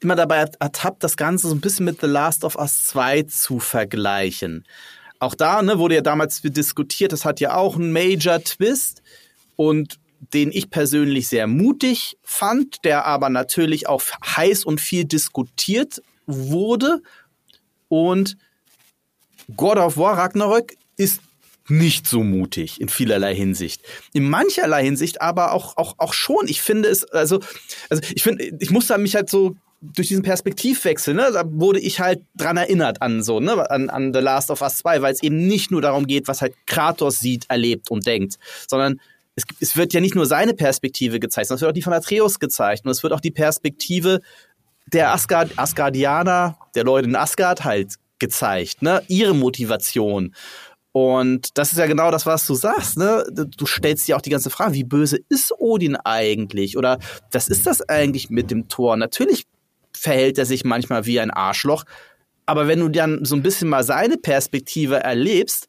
immer dabei ertappt, das Ganze so ein bisschen mit The Last of Us 2 zu vergleichen. Auch da ne, wurde ja damals diskutiert, das hat ja auch einen Major Twist und den ich persönlich sehr mutig fand, der aber natürlich auch heiß und viel diskutiert wurde. Und God of War Ragnarök ist nicht so mutig in vielerlei Hinsicht. In mancherlei Hinsicht aber auch, auch, auch schon. Ich finde es, also, also ich finde, ich musste mich halt so durch diesen Perspektivwechsel, ne, da wurde ich halt dran erinnert an so, ne, an, an The Last of Us 2, weil es eben nicht nur darum geht, was halt Kratos sieht, erlebt und denkt, sondern es, es wird ja nicht nur seine Perspektive gezeigt, sondern es wird auch die von Atreus gezeigt und es wird auch die Perspektive der Asgard, Asgardianer, der Leute in Asgard halt gezeigt, ne? Ihre Motivation. Und das ist ja genau das, was du sagst, ne? Du stellst dir auch die ganze Frage, wie böse ist Odin eigentlich? Oder was ist das eigentlich mit dem Tor? Natürlich verhält er sich manchmal wie ein Arschloch, aber wenn du dann so ein bisschen mal seine Perspektive erlebst,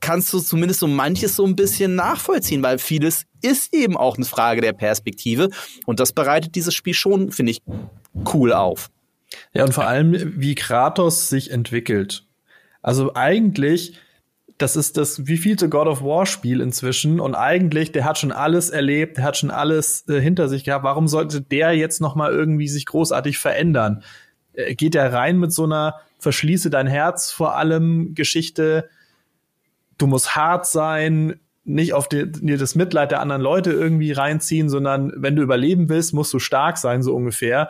kannst du zumindest so manches so ein bisschen nachvollziehen, weil vieles ist eben auch eine Frage der Perspektive und das bereitet dieses Spiel schon, finde ich, cool auf. Ja, und vor allem, wie Kratos sich entwickelt. Also eigentlich, das ist das wievielte God of War Spiel inzwischen und eigentlich, der hat schon alles erlebt, der hat schon alles äh, hinter sich gehabt. Warum sollte der jetzt noch mal irgendwie sich großartig verändern? Äh, geht er rein mit so einer verschließe dein Herz vor allem Geschichte? Du musst hart sein, nicht auf dir das Mitleid der anderen Leute irgendwie reinziehen, sondern wenn du überleben willst, musst du stark sein, so ungefähr.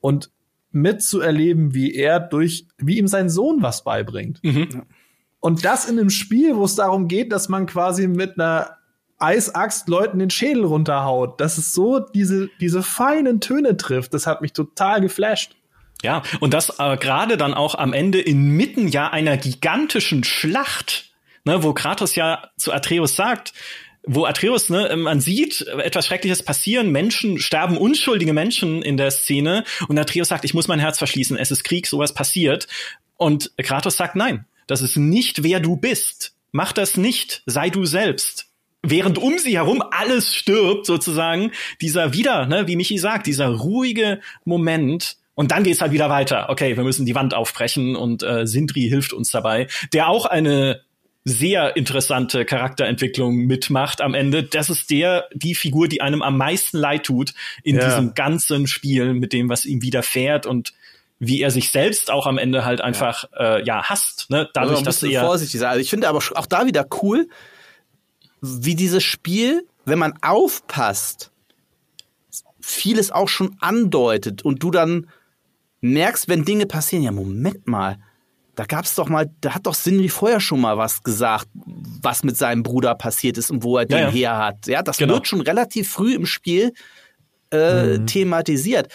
Und mitzuerleben, wie er durch, wie ihm sein Sohn was beibringt. Mhm. Und das in einem Spiel, wo es darum geht, dass man quasi mit einer Eisaxt Leuten den Schädel runterhaut. Dass es so diese, diese feinen Töne trifft, das hat mich total geflasht. Ja, und das äh, gerade dann auch am Ende inmitten ja einer gigantischen Schlacht, ne, wo Kratos ja zu Atreus sagt, wo Atreus, ne, man sieht etwas Schreckliches passieren, Menschen sterben, unschuldige Menschen in der Szene und Atreus sagt, ich muss mein Herz verschließen, es ist Krieg, sowas passiert. Und Kratos sagt, nein, das ist nicht wer du bist. Mach das nicht, sei du selbst. Während um sie herum alles stirbt, sozusagen, dieser wieder, ne, wie Michi sagt, dieser ruhige Moment, und dann geht's halt wieder weiter. Okay, wir müssen die Wand aufbrechen und äh, Sindri hilft uns dabei, der auch eine sehr interessante Charakterentwicklung mitmacht am Ende. Das ist der, die Figur, die einem am meisten leid tut in ja. diesem ganzen Spiel mit dem, was ihm widerfährt und wie er sich selbst auch am Ende halt einfach ja, äh, ja hasst, ne? Dadurch, dass er vorsichtig sein. Also ich finde aber auch da wieder cool, wie dieses Spiel, wenn man aufpasst, vieles auch schon andeutet und du dann merkst, wenn Dinge passieren, ja, Moment mal, da gab's doch mal, da hat doch Sindri vorher schon mal was gesagt, was mit seinem Bruder passiert ist und wo er ja, den ja. her hat. Ja, das genau. wird schon relativ früh im Spiel äh, mhm. thematisiert.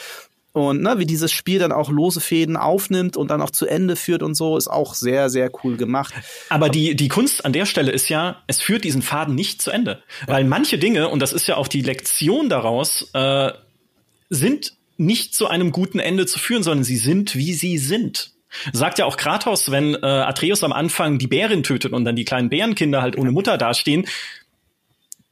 Und ne, wie dieses Spiel dann auch lose Fäden aufnimmt und dann auch zu Ende führt und so, ist auch sehr, sehr cool gemacht. Aber die, die Kunst an der Stelle ist ja, es führt diesen Faden nicht zu Ende. Ja. Weil manche Dinge, und das ist ja auch die Lektion daraus, äh, sind nicht zu einem guten Ende zu führen, sondern sie sind, wie sie sind. Sagt ja auch Kratos, wenn äh, Atreus am Anfang die Bärin tötet und dann die kleinen Bärenkinder halt ohne Mutter dastehen,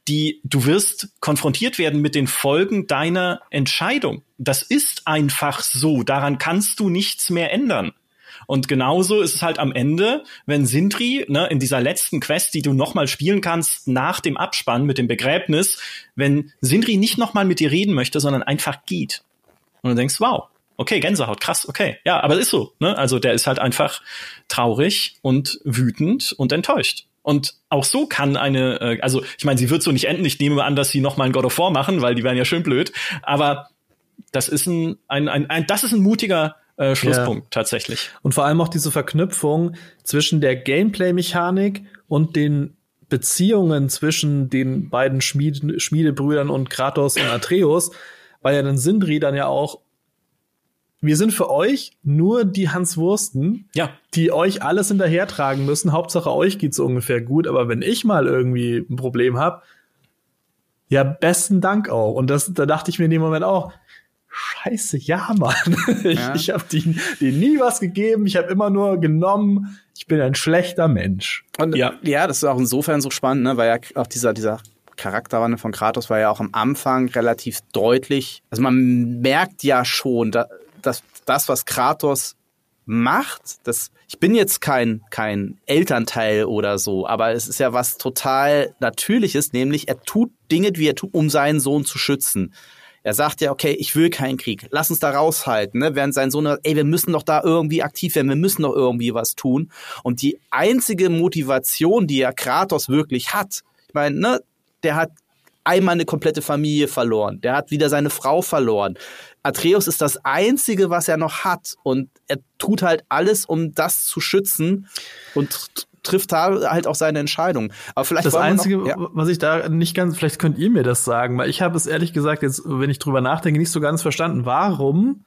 die du wirst konfrontiert werden mit den Folgen deiner Entscheidung. Das ist einfach so, daran kannst du nichts mehr ändern. Und genauso ist es halt am Ende, wenn Sindri ne, in dieser letzten Quest, die du nochmal spielen kannst nach dem Abspann mit dem Begräbnis, wenn Sindri nicht nochmal mit dir reden möchte, sondern einfach geht. Und du denkst, wow, okay, Gänsehaut, krass, okay. Ja, aber es ist so. Ne? Also der ist halt einfach traurig und wütend und enttäuscht. Und auch so kann eine, äh, also ich meine, sie wird so nicht enden. Ich nehme an, dass sie noch mal ein God of War machen, weil die wären ja schön blöd. Aber das ist ein, ein, ein, ein das ist ein mutiger äh, Schlusspunkt ja. tatsächlich. Und vor allem auch diese Verknüpfung zwischen der Gameplay-Mechanik und den Beziehungen zwischen den beiden Schmied Schmiedebrüdern und Kratos und Atreus weil ja dann Sindri dann ja auch wir sind für euch nur die Hans Wursten, ja. die euch alles hinterhertragen müssen. Hauptsache euch geht's ungefähr gut, aber wenn ich mal irgendwie ein Problem hab, ja, besten Dank auch. Und das, da dachte ich mir in dem Moment auch, Scheiße, ja, Mann. Ich, ja. ich habe denen, denen nie was gegeben. Ich habe immer nur genommen. Ich bin ein schlechter Mensch. Und ja, ja, das ist auch insofern so spannend, ne, weil ja auch dieser dieser Charakterwandel von Kratos war ja auch am Anfang relativ deutlich. Also man merkt ja schon, dass das, was Kratos macht, das, ich bin jetzt kein, kein Elternteil oder so, aber es ist ja was total Natürliches, nämlich er tut Dinge, wie er tut, um seinen Sohn zu schützen. Er sagt ja, okay, ich will keinen Krieg, lass uns da raushalten, ne? während sein Sohn, ey, wir müssen doch da irgendwie aktiv werden, wir müssen doch irgendwie was tun. Und die einzige Motivation, die er Kratos wirklich hat, ich meine, ne, der hat einmal eine komplette Familie verloren. Der hat wieder seine Frau verloren. Atreus ist das Einzige, was er noch hat. Und er tut halt alles, um das zu schützen und trifft da halt auch seine Entscheidung. Aber vielleicht das Einzige, noch, ja. was ich da nicht ganz, vielleicht könnt ihr mir das sagen, weil ich habe es ehrlich gesagt jetzt, wenn ich drüber nachdenke, nicht so ganz verstanden. Warum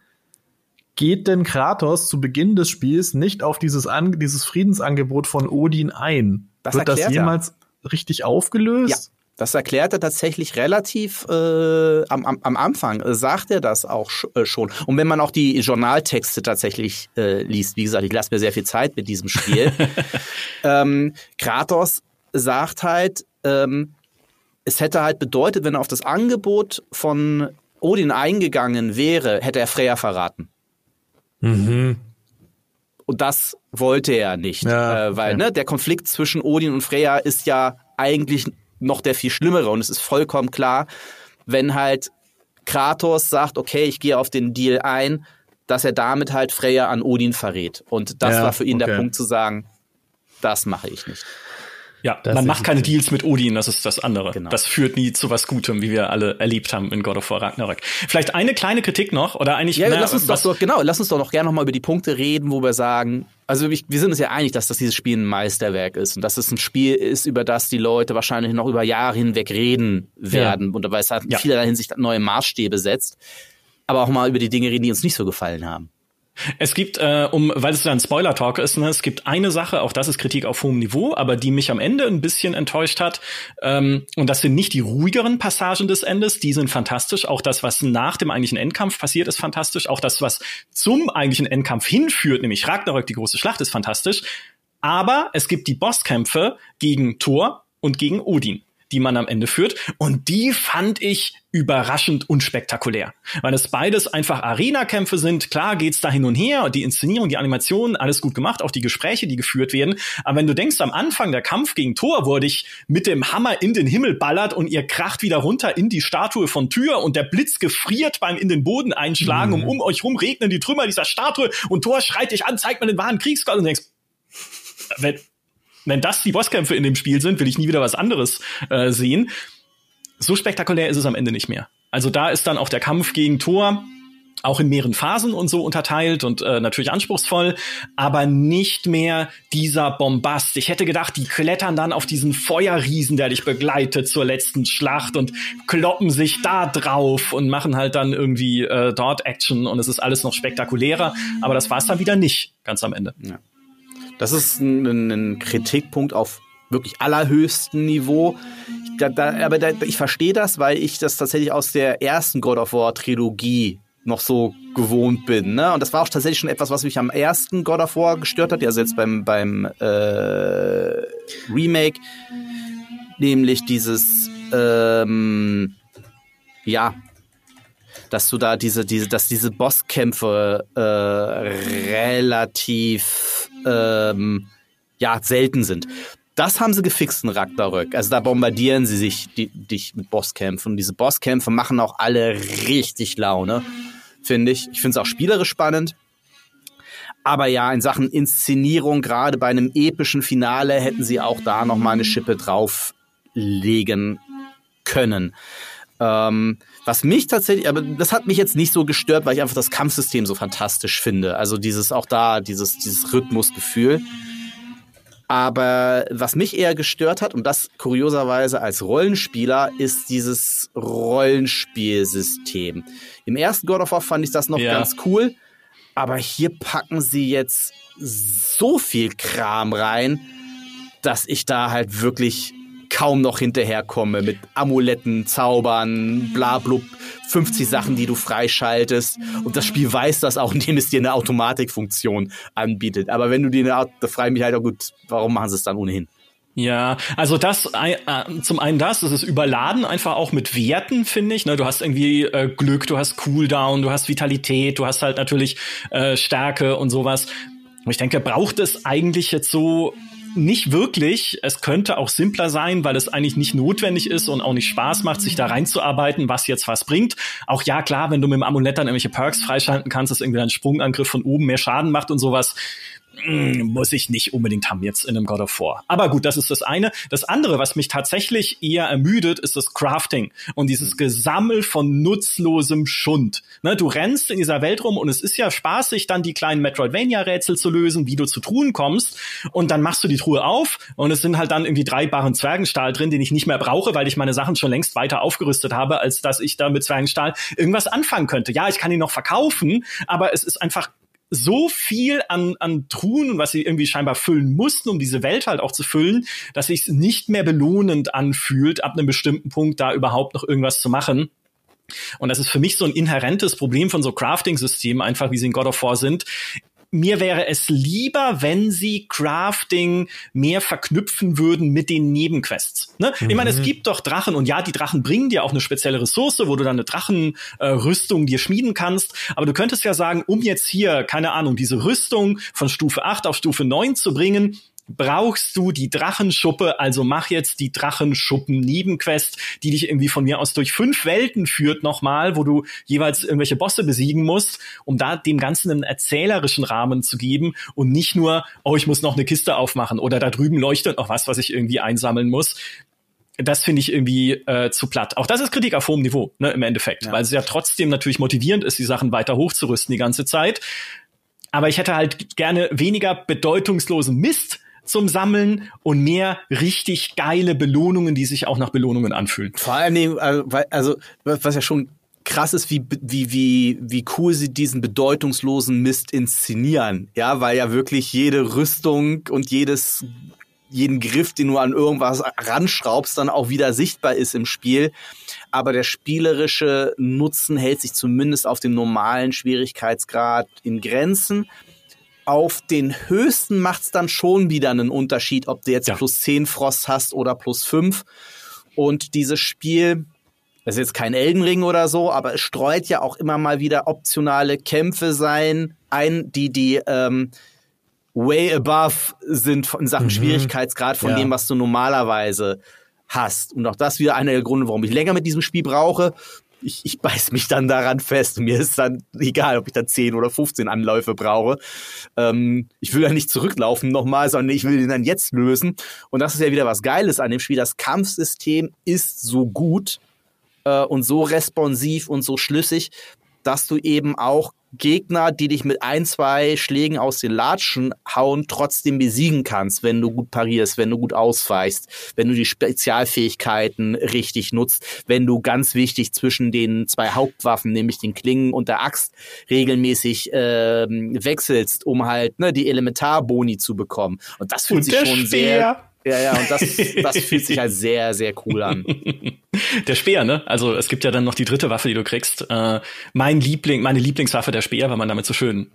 geht denn Kratos zu Beginn des Spiels nicht auf dieses, An dieses Friedensangebot von Odin ein? Das Wird das jemals er. richtig aufgelöst? Ja. Das erklärt er tatsächlich relativ äh, am, am, am Anfang, äh, sagt er das auch sch äh, schon. Und wenn man auch die Journaltexte tatsächlich äh, liest, wie gesagt, ich lasse mir sehr viel Zeit mit diesem Spiel. ähm, Kratos sagt halt, ähm, es hätte halt bedeutet, wenn er auf das Angebot von Odin eingegangen wäre, hätte er Freya verraten. Mhm. Und das wollte er nicht, ja, äh, weil ja. ne, der Konflikt zwischen Odin und Freya ist ja eigentlich noch der viel schlimmere. Und es ist vollkommen klar, wenn halt Kratos sagt, okay, ich gehe auf den Deal ein, dass er damit halt Freya an Odin verrät. Und das ja, war für ihn okay. der Punkt zu sagen, das mache ich nicht. Ja, das man macht keine Deals mit Odin, das ist das andere. Genau. Das führt nie zu was Gutem, wie wir alle erlebt haben in God of War Ragnarök. Vielleicht eine kleine Kritik noch, oder eigentlich. Ja, na, lass uns doch, genau, lass uns doch noch gerne noch mal über die Punkte reden, wo wir sagen, also wir sind uns ja einig, dass das dieses Spiel ein Meisterwerk ist und dass es ein Spiel ist, über das die Leute wahrscheinlich noch über Jahre hinweg reden werden ja. und weil es halt in ja. vielerlei Hinsicht neue Maßstäbe setzt, aber auch mal über die Dinge reden, die uns nicht so gefallen haben. Es gibt, äh, um, weil es ein Spoiler-Talk ist, ne, es gibt eine Sache, auch das ist Kritik auf hohem Niveau, aber die mich am Ende ein bisschen enttäuscht hat. Ähm, und das sind nicht die ruhigeren Passagen des Endes, die sind fantastisch. Auch das, was nach dem eigentlichen Endkampf passiert, ist fantastisch. Auch das, was zum eigentlichen Endkampf hinführt, nämlich Ragnarök, die große Schlacht, ist fantastisch. Aber es gibt die Bosskämpfe gegen Thor und gegen Odin die man am Ende führt. Und die fand ich überraschend unspektakulär. Weil es beides einfach Arena-Kämpfe sind. Klar geht's da hin und her, die Inszenierung, die Animation, alles gut gemacht, auch die Gespräche, die geführt werden. Aber wenn du denkst, am Anfang der Kampf gegen Thor wurde ich mit dem Hammer in den Himmel ballert und ihr kracht wieder runter in die Statue von Tür und der Blitz gefriert beim in den Boden einschlagen mhm. und um euch rum regnen die Trümmer dieser Statue und Thor schreit dich an, zeigt mir den wahren Kriegsgott und denkst, wenn, wenn das die Bosskämpfe in dem Spiel sind, will ich nie wieder was anderes äh, sehen. So spektakulär ist es am Ende nicht mehr. Also da ist dann auch der Kampf gegen Thor auch in mehreren Phasen und so unterteilt und äh, natürlich anspruchsvoll, aber nicht mehr dieser Bombast. Ich hätte gedacht, die klettern dann auf diesen Feuerriesen, der dich begleitet zur letzten Schlacht und kloppen sich da drauf und machen halt dann irgendwie äh, dort Action und es ist alles noch spektakulärer, aber das war es dann wieder nicht ganz am Ende. Ja. Das ist ein, ein Kritikpunkt auf wirklich allerhöchstem Niveau. Da, da, aber da, ich verstehe das, weil ich das tatsächlich aus der ersten God of War Trilogie noch so gewohnt bin. Ne? Und das war auch tatsächlich schon etwas, was mich am ersten God of War gestört hat, also jetzt beim, beim äh, Remake, nämlich dieses ähm, ja, dass du da diese, diese, dass diese Bosskämpfe äh, relativ ähm, ja, selten sind. Das haben sie gefixt in Ragnarök. Also da bombardieren sie sich die, dich mit Bosskämpfen. Und diese Bosskämpfe machen auch alle richtig Laune, finde ich. Ich finde es auch spielerisch spannend. Aber ja, in Sachen Inszenierung, gerade bei einem epischen Finale, hätten sie auch da noch mal eine Schippe drauflegen können. Ähm, was mich tatsächlich, aber das hat mich jetzt nicht so gestört, weil ich einfach das Kampfsystem so fantastisch finde. Also dieses auch da, dieses, dieses Rhythmusgefühl. Aber was mich eher gestört hat, und das kurioserweise als Rollenspieler, ist dieses Rollenspielsystem. Im ersten God of War fand ich das noch ja. ganz cool, aber hier packen sie jetzt so viel Kram rein, dass ich da halt wirklich kaum noch hinterherkomme mit Amuletten, Zaubern, bla blub, 50 Sachen, die du freischaltest. Und das Spiel weiß das auch, indem es dir eine Automatikfunktion anbietet. Aber wenn du dir eine, da frage ich mich halt auch gut, warum machen sie es dann ohnehin? Ja, also das äh, zum einen das, das ist überladen einfach auch mit Werten, finde ich. Ne? Du hast irgendwie äh, Glück, du hast Cooldown, du hast Vitalität, du hast halt natürlich äh, Stärke und sowas. Und ich denke, braucht es eigentlich jetzt so nicht wirklich. Es könnte auch simpler sein, weil es eigentlich nicht notwendig ist und auch nicht Spaß macht, sich da reinzuarbeiten, was jetzt was bringt. Auch ja, klar, wenn du mit dem Amulett dann irgendwelche Perks freischalten kannst, dass irgendwie ein Sprungangriff von oben mehr Schaden macht und sowas. Hm, muss ich nicht unbedingt haben jetzt in einem God of War. Aber gut, das ist das eine. Das andere, was mich tatsächlich eher ermüdet, ist das Crafting und dieses Gesammel von nutzlosem Schund. Ne, du rennst in dieser Welt rum und es ist ja spaßig, dann die kleinen Metroidvania-Rätsel zu lösen, wie du zu Truhen kommst. Und dann machst du die Truhe auf und es sind halt dann irgendwie drei Barren Zwergenstahl drin, den ich nicht mehr brauche, weil ich meine Sachen schon längst weiter aufgerüstet habe, als dass ich da mit Zwergenstahl irgendwas anfangen könnte. Ja, ich kann ihn noch verkaufen, aber es ist einfach so viel an, an Truhen was sie irgendwie scheinbar füllen mussten, um diese Welt halt auch zu füllen, dass sich nicht mehr belohnend anfühlt, ab einem bestimmten Punkt da überhaupt noch irgendwas zu machen. Und das ist für mich so ein inhärentes Problem von so Crafting-Systemen, einfach wie sie in God of War sind mir wäre es lieber, wenn sie Crafting mehr verknüpfen würden mit den Nebenquests. Ne? Mhm. Ich meine, es mhm. gibt doch Drachen und ja, die Drachen bringen dir auch eine spezielle Ressource, wo du dann eine Drachenrüstung äh, dir schmieden kannst. Aber du könntest ja sagen, um jetzt hier, keine Ahnung, diese Rüstung von Stufe 8 auf Stufe 9 zu bringen, brauchst du die Drachenschuppe, also mach jetzt die Drachenschuppen-Nebenquest, die dich irgendwie von mir aus durch fünf Welten führt nochmal, wo du jeweils irgendwelche Bosse besiegen musst, um da dem Ganzen einen erzählerischen Rahmen zu geben und nicht nur, oh, ich muss noch eine Kiste aufmachen oder da drüben leuchtet noch was, was ich irgendwie einsammeln muss das finde ich irgendwie äh, zu platt. Auch das ist Kritik auf hohem Niveau, ne, im Endeffekt, ja. weil es ja trotzdem natürlich motivierend ist, die Sachen weiter hochzurüsten die ganze Zeit. Aber ich hätte halt gerne weniger bedeutungslosen Mist zum Sammeln und mehr richtig geile Belohnungen, die sich auch nach Belohnungen anfühlen. Vor Dingen, also, also was ja schon krass ist, wie, wie, wie, wie cool sie diesen bedeutungslosen Mist inszenieren. Ja, weil ja wirklich jede Rüstung und jedes jeden Griff, den du an irgendwas ranschraubst, dann auch wieder sichtbar ist im Spiel. Aber der spielerische Nutzen hält sich zumindest auf dem normalen Schwierigkeitsgrad in Grenzen. Auf den höchsten macht es dann schon wieder einen Unterschied, ob du jetzt ja. plus 10 Frost hast oder plus 5. Und dieses Spiel, das ist jetzt kein Eldenring oder so, aber es streut ja auch immer mal wieder optionale Kämpfe sein ein, die die ähm, way above sind in Sachen mhm. Schwierigkeitsgrad von ja. dem, was du normalerweise hast. Und auch das wieder einer der Gründe, warum ich länger mit diesem Spiel brauche. Ich, ich beiß mich dann daran fest. Mir ist dann egal, ob ich da 10 oder 15 Anläufe brauche. Ähm, ich will ja nicht zurücklaufen nochmal, sondern ich will den dann jetzt lösen. Und das ist ja wieder was Geiles an dem Spiel. Das Kampfsystem ist so gut äh, und so responsiv und so schlüssig, dass du eben auch Gegner, die dich mit ein, zwei Schlägen aus den Latschen hauen, trotzdem besiegen kannst, wenn du gut parierst, wenn du gut ausweichst, wenn du die Spezialfähigkeiten richtig nutzt, wenn du ganz wichtig zwischen den zwei Hauptwaffen, nämlich den Klingen und der Axt, regelmäßig äh, wechselst, um halt ne, die Elementarboni zu bekommen. Und das fühlt und sich schon Speer. sehr ja, ja, und das, das fühlt sich halt sehr, sehr cool an. Der Speer, ne? Also es gibt ja dann noch die dritte Waffe, die du kriegst. Äh, mein Liebling, meine Lieblingswaffe, der Speer, weil man damit so schön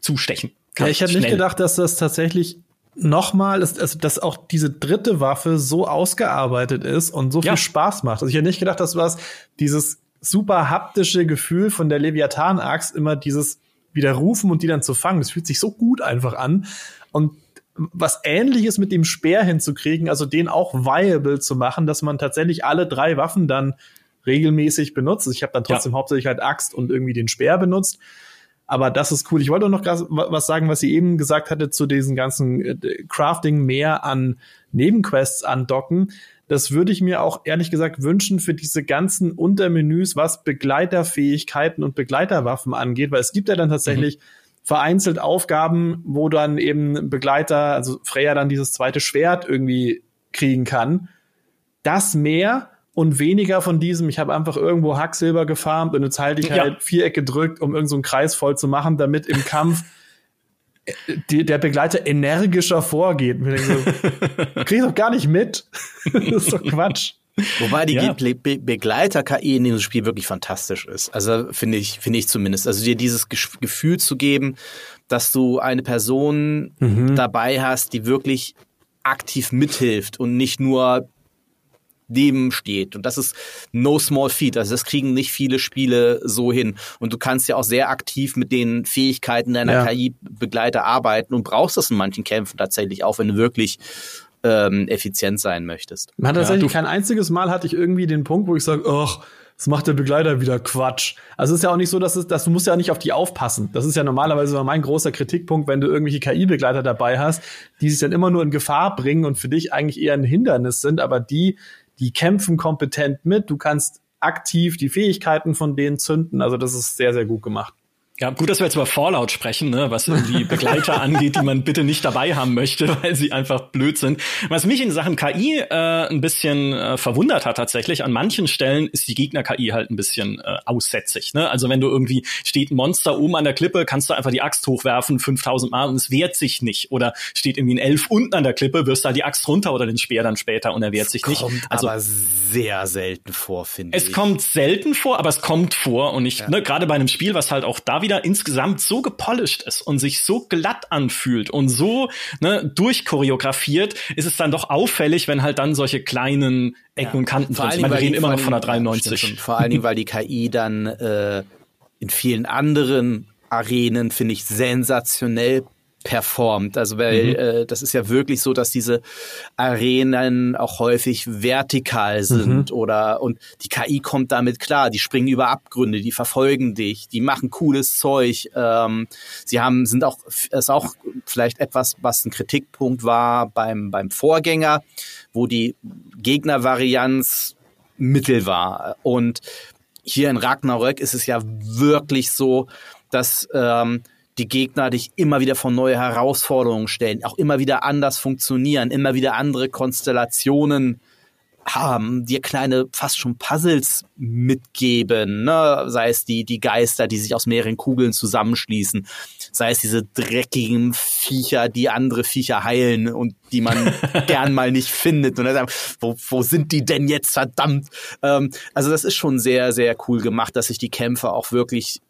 zustechen kann. Ja, ich hätte nicht gedacht, dass das tatsächlich nochmal ist, also dass auch diese dritte Waffe so ausgearbeitet ist und so viel ja. Spaß macht. Also ich hätte nicht gedacht, dass was dieses super haptische Gefühl von der Leviathan-Axt immer dieses Widerrufen und die dann zu fangen. Das fühlt sich so gut einfach an. Und was ähnliches mit dem Speer hinzukriegen, also den auch viable zu machen, dass man tatsächlich alle drei Waffen dann regelmäßig benutzt. Also ich habe dann trotzdem ja. hauptsächlich halt Axt und irgendwie den Speer benutzt. Aber das ist cool. Ich wollte auch noch was sagen, was sie eben gesagt hatte zu diesen ganzen äh, Crafting mehr an Nebenquests andocken. Das würde ich mir auch ehrlich gesagt wünschen für diese ganzen Untermenüs, was Begleiterfähigkeiten und Begleiterwaffen angeht, weil es gibt ja dann tatsächlich mhm vereinzelt Aufgaben, wo dann eben Begleiter, also Freya dann dieses zweite Schwert irgendwie kriegen kann. Das mehr und weniger von diesem, ich habe einfach irgendwo Hacksilber gefarmt und jetzt halte ich halt ja. Viereck gedrückt, um irgendeinen so Kreis voll zu machen, damit im Kampf die, der Begleiter energischer vorgeht. Und ich so, krieg ich doch gar nicht mit. das ist doch Quatsch. Wobei die ja. Be Be Begleiter-KI in diesem Spiel wirklich fantastisch ist. Also finde ich, finde ich zumindest. Also dir dieses Gefühl zu geben, dass du eine Person mhm. dabei hast, die wirklich aktiv mithilft und nicht nur neben steht. Und das ist no small feat. Also das kriegen nicht viele Spiele so hin. Und du kannst ja auch sehr aktiv mit den Fähigkeiten deiner ja. KI-Begleiter arbeiten und brauchst das in manchen Kämpfen tatsächlich auch, wenn du wirklich ähm, effizient sein möchtest. Man hat tatsächlich ja, kein einziges Mal hatte ich irgendwie den Punkt, wo ich sage, ach, das macht der Begleiter wieder Quatsch. Also es ist ja auch nicht so, dass, es, dass du musst ja nicht auf die aufpassen. Das ist ja normalerweise mein großer Kritikpunkt, wenn du irgendwelche KI-Begleiter dabei hast, die sich dann immer nur in Gefahr bringen und für dich eigentlich eher ein Hindernis sind, aber die, die kämpfen kompetent mit. Du kannst aktiv die Fähigkeiten von denen zünden. Also das ist sehr, sehr gut gemacht. Ja, gut, dass wir jetzt über Fallout sprechen, ne, was irgendwie Begleiter angeht, die man bitte nicht dabei haben möchte, weil sie einfach blöd sind. Was mich in Sachen KI äh, ein bisschen äh, verwundert hat tatsächlich, an manchen Stellen ist die Gegner-KI halt ein bisschen äh, aussätzig. Ne? Also wenn du irgendwie steht ein Monster oben an der Klippe, kannst du einfach die Axt hochwerfen 5000 Mal und es wehrt sich nicht. Oder steht irgendwie ein Elf unten an der Klippe, wirst da die Axt runter oder den Speer dann später und er wehrt sich nicht. Kommt also aber sehr selten vor, finde ich. Es kommt selten vor, aber es kommt vor und ich, ja. ne, gerade bei einem Spiel, was halt auch da wieder wieder insgesamt so gepolished ist und sich so glatt anfühlt und so ne, durchchoreografiert, ist es dann doch auffällig, wenn halt dann solche kleinen Ecken ja. und Kanten drin sind. Wir reden immer noch von der 93. vor allen Dingen, weil die KI dann äh, in vielen anderen Arenen, finde ich, sensationell performt. Also weil mhm. äh, das ist ja wirklich so, dass diese Arenen auch häufig vertikal sind mhm. oder und die KI kommt damit klar. Die springen über Abgründe, die verfolgen dich, die machen cooles Zeug. Ähm, sie haben sind auch ist auch vielleicht etwas, was ein Kritikpunkt war beim beim Vorgänger, wo die Gegnervarianz Mittel war und hier in Ragnarök ist es ja wirklich so, dass ähm, die Gegner dich immer wieder vor neue Herausforderungen stellen, auch immer wieder anders funktionieren, immer wieder andere Konstellationen haben, dir kleine fast schon Puzzles mitgeben, ne? sei es die, die Geister, die sich aus mehreren Kugeln zusammenschließen, sei es diese dreckigen Viecher, die andere Viecher heilen und die man gern mal nicht findet. Und dann sagen, wo, wo sind die denn jetzt, verdammt? Ähm, also das ist schon sehr, sehr cool gemacht, dass sich die Kämpfe auch wirklich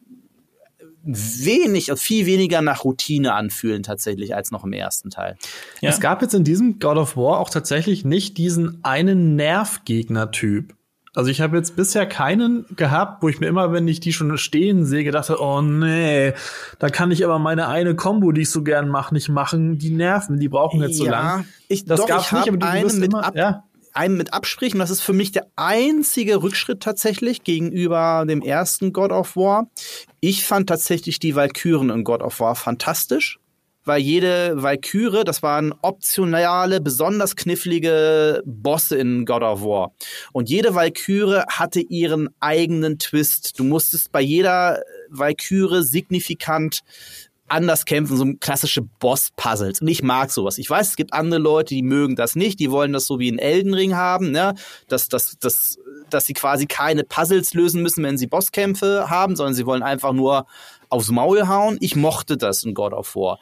wenig, viel weniger nach Routine anfühlen tatsächlich als noch im ersten Teil. Ja. Es gab jetzt in diesem God of War auch tatsächlich nicht diesen einen Nervgegner-Typ. Also ich habe jetzt bisher keinen gehabt, wo ich mir immer, wenn ich die schon stehen sehe, gedacht habe, oh nee, da kann ich aber meine eine Combo, die ich so gern mache, nicht machen. Die nerven, die brauchen jetzt so ja, lang. Ich, das doch, gab's ich nicht, aber du eine mit immer, ab, ja einen mit absprechen. Das ist für mich der einzige Rückschritt tatsächlich gegenüber dem ersten God of War. Ich fand tatsächlich die Valkyren in God of War fantastisch weil jede Valkyrie, das waren optionale, besonders knifflige Bosse in God of War. Und jede Valkyrie hatte ihren eigenen Twist. Du musstest bei jeder Valkyrie signifikant anders kämpfen, so klassische Boss-Puzzles. Und ich mag sowas. Ich weiß, es gibt andere Leute, die mögen das nicht, die wollen das so wie in Elden Ring haben, ne? dass, dass, dass, dass sie quasi keine Puzzles lösen müssen, wenn sie Bosskämpfe haben, sondern sie wollen einfach nur aufs Maul hauen. Ich mochte das in God of War.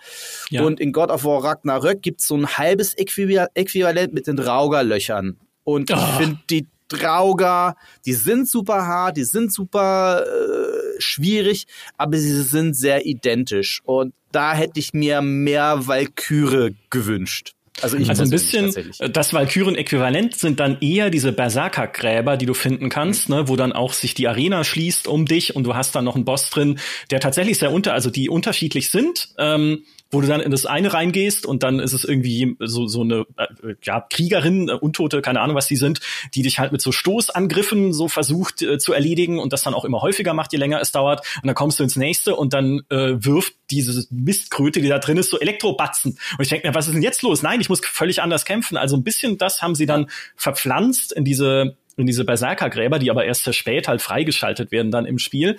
Ja. Und in God of War Ragnarök gibt's so ein halbes Äquivalent mit den Raugerlöchern. Und oh. ich ah. finde die Drauger, die sind super hart, die sind super äh, schwierig, aber sie sind sehr identisch. Und da hätte ich mir mehr Valkyrie gewünscht. Also, ich also ein bisschen, das Valkyren-Äquivalent sind dann eher diese Berserker-Gräber, die du finden kannst, mhm. ne, wo dann auch sich die Arena schließt um dich und du hast dann noch einen Boss drin, der tatsächlich sehr unter, also die unterschiedlich sind. Ähm, wo du dann in das eine reingehst und dann ist es irgendwie so, so eine äh, ja, Kriegerin, äh, Untote, keine Ahnung, was die sind, die dich halt mit so Stoßangriffen so versucht äh, zu erledigen und das dann auch immer häufiger macht, je länger es dauert. Und dann kommst du ins nächste und dann äh, wirft diese Mistkröte, die da drin ist, so Elektrobatzen. Und ich denke mir, was ist denn jetzt los? Nein, ich muss völlig anders kämpfen. Also ein bisschen das haben sie dann verpflanzt in diese in diese Berserkergräber, die aber erst sehr spät halt freigeschaltet werden dann im Spiel.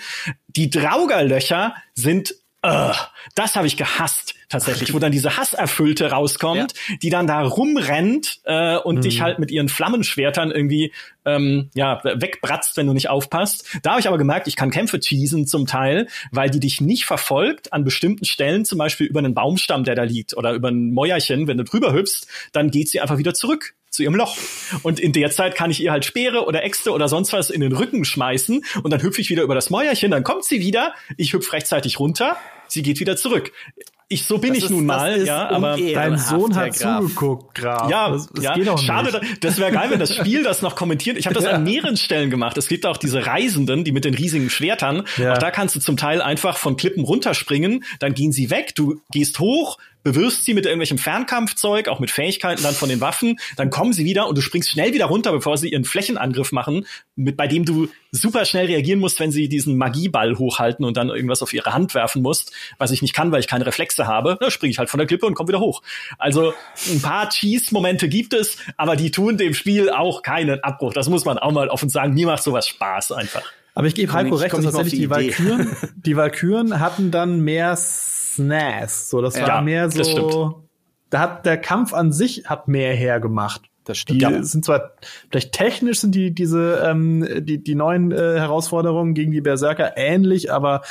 Die Draugerlöcher sind Uh, das habe ich gehasst tatsächlich, wo dann diese Hasserfüllte rauskommt, ja. die dann da rumrennt äh, und mhm. dich halt mit ihren Flammenschwertern irgendwie ähm, ja wegbratzt, wenn du nicht aufpasst. Da habe ich aber gemerkt, ich kann Kämpfe teasen zum Teil, weil die dich nicht verfolgt an bestimmten Stellen, zum Beispiel über einen Baumstamm, der da liegt, oder über ein Mäuerchen, wenn du drüber hüpfst, dann geht sie einfach wieder zurück zu ihrem Loch. Und in der Zeit kann ich ihr halt Speere oder Äxte oder sonst was in den Rücken schmeißen und dann hüpfe ich wieder über das Mäuerchen, dann kommt sie wieder, ich hüpfe rechtzeitig runter, sie geht wieder zurück. Ich so bin das ich ist, nun mal, ja, aber dein Sohn hat Graf. zugeguckt, Graf. Ja, das, das ja, schade, nicht. das wäre geil, wenn das Spiel das noch kommentiert. Ich habe das ja. an mehreren Stellen gemacht. Es gibt auch diese Reisenden, die mit den riesigen Schwertern. Ja. Auch da kannst du zum Teil einfach von Klippen runterspringen, dann gehen sie weg, du gehst hoch, bewirfst sie mit irgendwelchem Fernkampfzeug, auch mit Fähigkeiten dann von den Waffen, dann kommen sie wieder und du springst schnell wieder runter, bevor sie ihren Flächenangriff machen, mit bei dem du super schnell reagieren musst, wenn sie diesen Magieball hochhalten und dann irgendwas auf ihre Hand werfen musst, was ich nicht kann, weil ich keine Reflexe habe, dann springe ich halt von der Klippe und komme wieder hoch. Also ein paar Cheese-Momente gibt es, aber die tun dem Spiel auch keinen Abbruch. Das muss man auch mal offen sagen. Mir macht sowas Spaß einfach. Aber ich gebe Heiko recht, dass tatsächlich die, die Valkyren, die Valkyren hatten dann mehr SNES. So, das ja, war mehr so. Da hat der Kampf an sich hat mehr hergemacht. Das stimmt. Die ja. sind zwar vielleicht technisch sind die diese ähm, die die neuen äh, Herausforderungen gegen die Berserker ähnlich, aber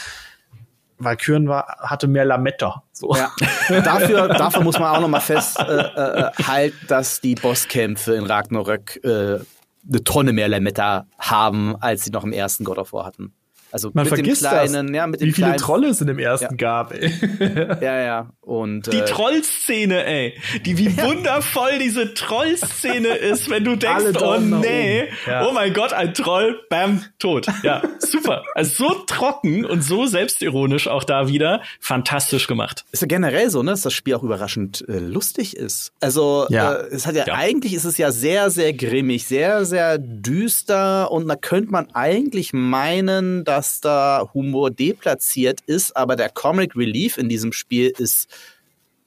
Valkyren war hatte mehr Lametta. So. Ja. dafür dafür muss man auch noch mal festhalten, äh, äh, dass die Bosskämpfe in Ragnarök äh, eine Tonne mehr Lametta haben, als sie noch im ersten God of War hatten. Also Man mit dem vergisst kleinen, das, ja, mit dem wie viele kleinen, Trolle es in dem ersten Ja. gab. Ey. Ja, ja. Und Die äh, Trollszene, ey. Die, wie wundervoll diese Trollszene ist, wenn du denkst, oh nee. Ja. oh mein Gott, ein Troll, bam, tot. Ja, super. Also so trocken und so selbstironisch auch da wieder. Fantastisch gemacht. ist ja generell so, ne, dass das Spiel auch überraschend äh, lustig ist. Also Ja. äh, es hat ja, Ja. eigentlich ist es ja sehr, sehr grimmig, sehr, sehr düster und da könnte man eigentlich meinen, dass da Humor deplatziert ist, aber der Comic Relief in diesem Spiel ist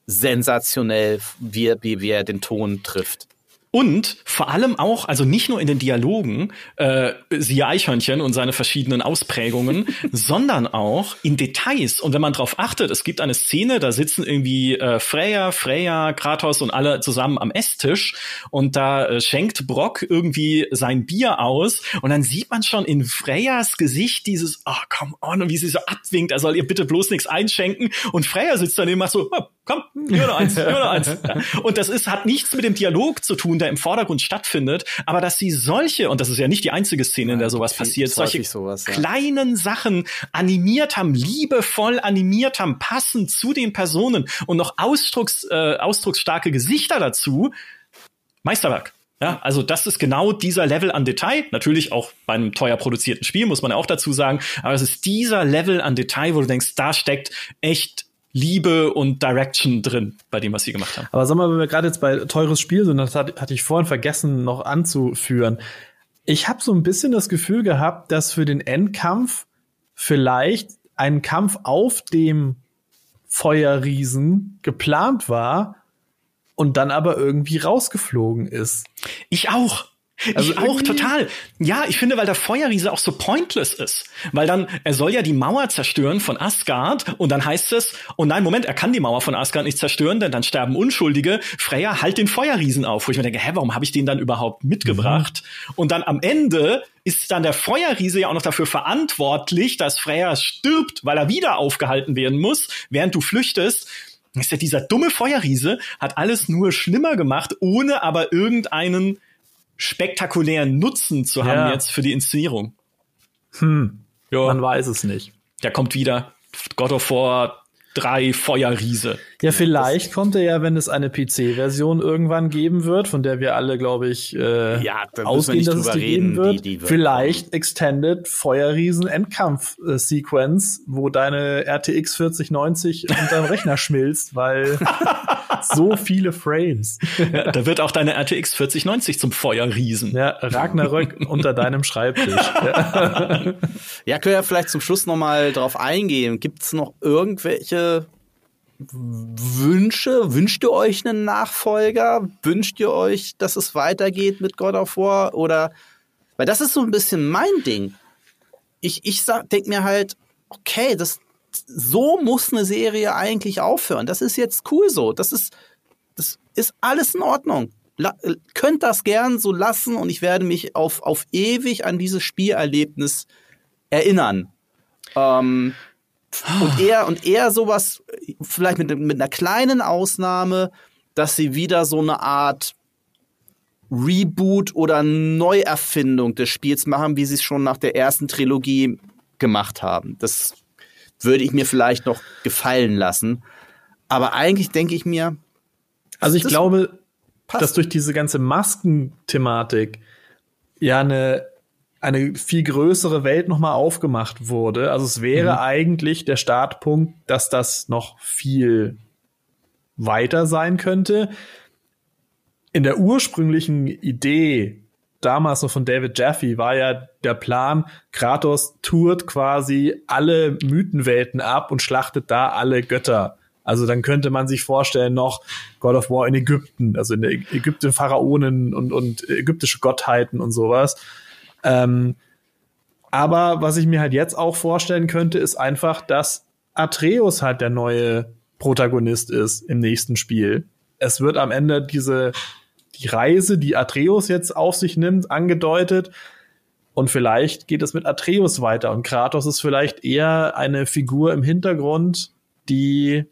sensationell, wie, wie, wie er den Ton trifft. Und vor allem auch, also nicht nur in den Dialogen, äh, siehe Eichhörnchen und seine verschiedenen Ausprägungen, sondern auch in Details. Und wenn man drauf achtet, es gibt eine Szene, da sitzen irgendwie äh, Freya, Freya, Kratos und alle zusammen am Esstisch. Und da äh, schenkt Brock irgendwie sein Bier aus. Und dann sieht man schon in Freyas Gesicht dieses, oh, come on, und wie sie so abwinkt, er soll ihr bitte bloß nichts einschenken. Und Freya sitzt daneben und macht so, oh, komm, hier noch eins, hier noch eins. Und das ist, hat nichts mit dem Dialog zu tun, der im Vordergrund stattfindet, aber dass sie solche, und das ist ja nicht die einzige Szene, in der sowas passiert, solche sowas, ja. kleinen Sachen animiert haben, liebevoll animiert haben, passend zu den Personen und noch ausdrucks, äh, ausdrucksstarke Gesichter dazu. Meisterwerk. Ja, also das ist genau dieser Level an Detail. Natürlich auch bei einem teuer produzierten Spiel, muss man ja auch dazu sagen. Aber es ist dieser Level an Detail, wo du denkst, da steckt echt Liebe und Direction drin bei dem, was sie gemacht haben. Aber sag mal, wenn wir gerade jetzt bei teures Spiel sind, das hat, hatte ich vorhin vergessen noch anzuführen. Ich habe so ein bisschen das Gefühl gehabt, dass für den Endkampf vielleicht ein Kampf auf dem Feuerriesen geplant war und dann aber irgendwie rausgeflogen ist. Ich auch. Also ich auch, total. Ja, ich finde, weil der Feuerriese auch so pointless ist. Weil dann, er soll ja die Mauer zerstören von Asgard und dann heißt es, oh nein, Moment, er kann die Mauer von Asgard nicht zerstören, denn dann sterben Unschuldige. Freya, halt den Feuerriesen auf. Wo ich mir denke, hä, warum habe ich den dann überhaupt mitgebracht? Und dann am Ende ist dann der Feuerriese ja auch noch dafür verantwortlich, dass Freya stirbt, weil er wieder aufgehalten werden muss, während du flüchtest. Ist ja dieser dumme Feuerriese, hat alles nur schlimmer gemacht, ohne aber irgendeinen spektakulären Nutzen zu haben Ja. jetzt für die Inszenierung. Hm, Ja, man weiß es nicht. der kommt wieder. God of War 3 Feuerriese. Ja, vielleicht kommt er ja, wenn es eine PC-Version irgendwann geben wird, von der wir alle, glaube ich, äh, Ja, da ausgehen, nicht dass es drüber die geben reden, wird. die- die wird vielleicht Extended Feuerriesen Endkampf-Sequenz, wo deine RTX 4090 unterm Rechner schmilzt, weil so viele Frames. Ja, da wird auch deine RTX 4090 zum Feuerriesen. Ja, Ragnarök unter deinem Schreibtisch. Ja. Ja, können wir vielleicht zum Schluss noch mal drauf eingehen. Gibt es noch irgendwelche Wünsche? Wünscht ihr euch einen Nachfolger? Wünscht ihr euch, dass es weitergeht mit God of War? Oder, weil das ist so ein bisschen mein Ding. Ich, ich denke mir halt, okay, das, so muss eine Serie eigentlich aufhören. Das ist jetzt cool so. Das ist, das ist alles in Ordnung. La äh, könnt das gern so lassen und ich werde mich auf, auf ewig an dieses Spielerlebnis erinnern. Ähm, und eher, und eher sowas, vielleicht mit, mit einer kleinen Ausnahme, dass sie wieder so eine Art Reboot oder Neuerfindung des Spiels machen, wie sie es schon nach der ersten Trilogie gemacht haben. Das würde ich mir vielleicht noch gefallen lassen. Aber eigentlich denke ich mir, Also ich glaube, passt. dass durch diese ganze Maskenthematik ja eine eine viel größere Welt nochmal aufgemacht wurde. Also es wäre Mhm. eigentlich der Startpunkt, dass das noch viel weiter sein könnte. In der ursprünglichen Idee, damals noch von David Jaffe, war ja der Plan, Kratos tourt quasi alle Mythenwelten ab und schlachtet da alle Götter. Also dann könnte man sich vorstellen, noch God of War in Ägypten, also in Ägypten Pharaonen und, und ägyptische Gottheiten und sowas. Ähm, aber was ich mir halt jetzt auch vorstellen könnte, ist einfach, dass Atreus halt der neue Protagonist ist im nächsten Spiel. Es wird am Ende diese, die Reise, die Atreus jetzt auf sich nimmt, angedeutet. Und vielleicht geht es mit Atreus weiter. Und Kratos ist vielleicht eher eine Figur im Hintergrund, die,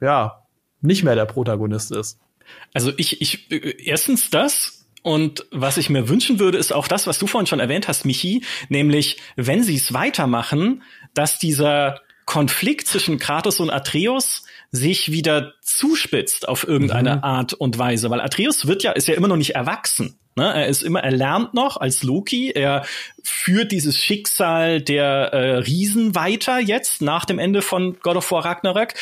ja, nicht mehr der Protagonist ist. Also ich, ich, äh, erstens das, Und was ich mir wünschen würde, ist auch das, was du vorhin schon erwähnt hast, Michi, nämlich, wenn sie es weitermachen, dass dieser Konflikt zwischen Kratos und Atreus sich wieder zuspitzt auf irgendeine mhm. Art und Weise, weil Atreus wird ja ist ja immer noch nicht erwachsen. Ne? Er ist immer, er lernt noch als Loki, er führt dieses Schicksal der äh, Riesen weiter jetzt nach dem Ende von God of War Ragnarök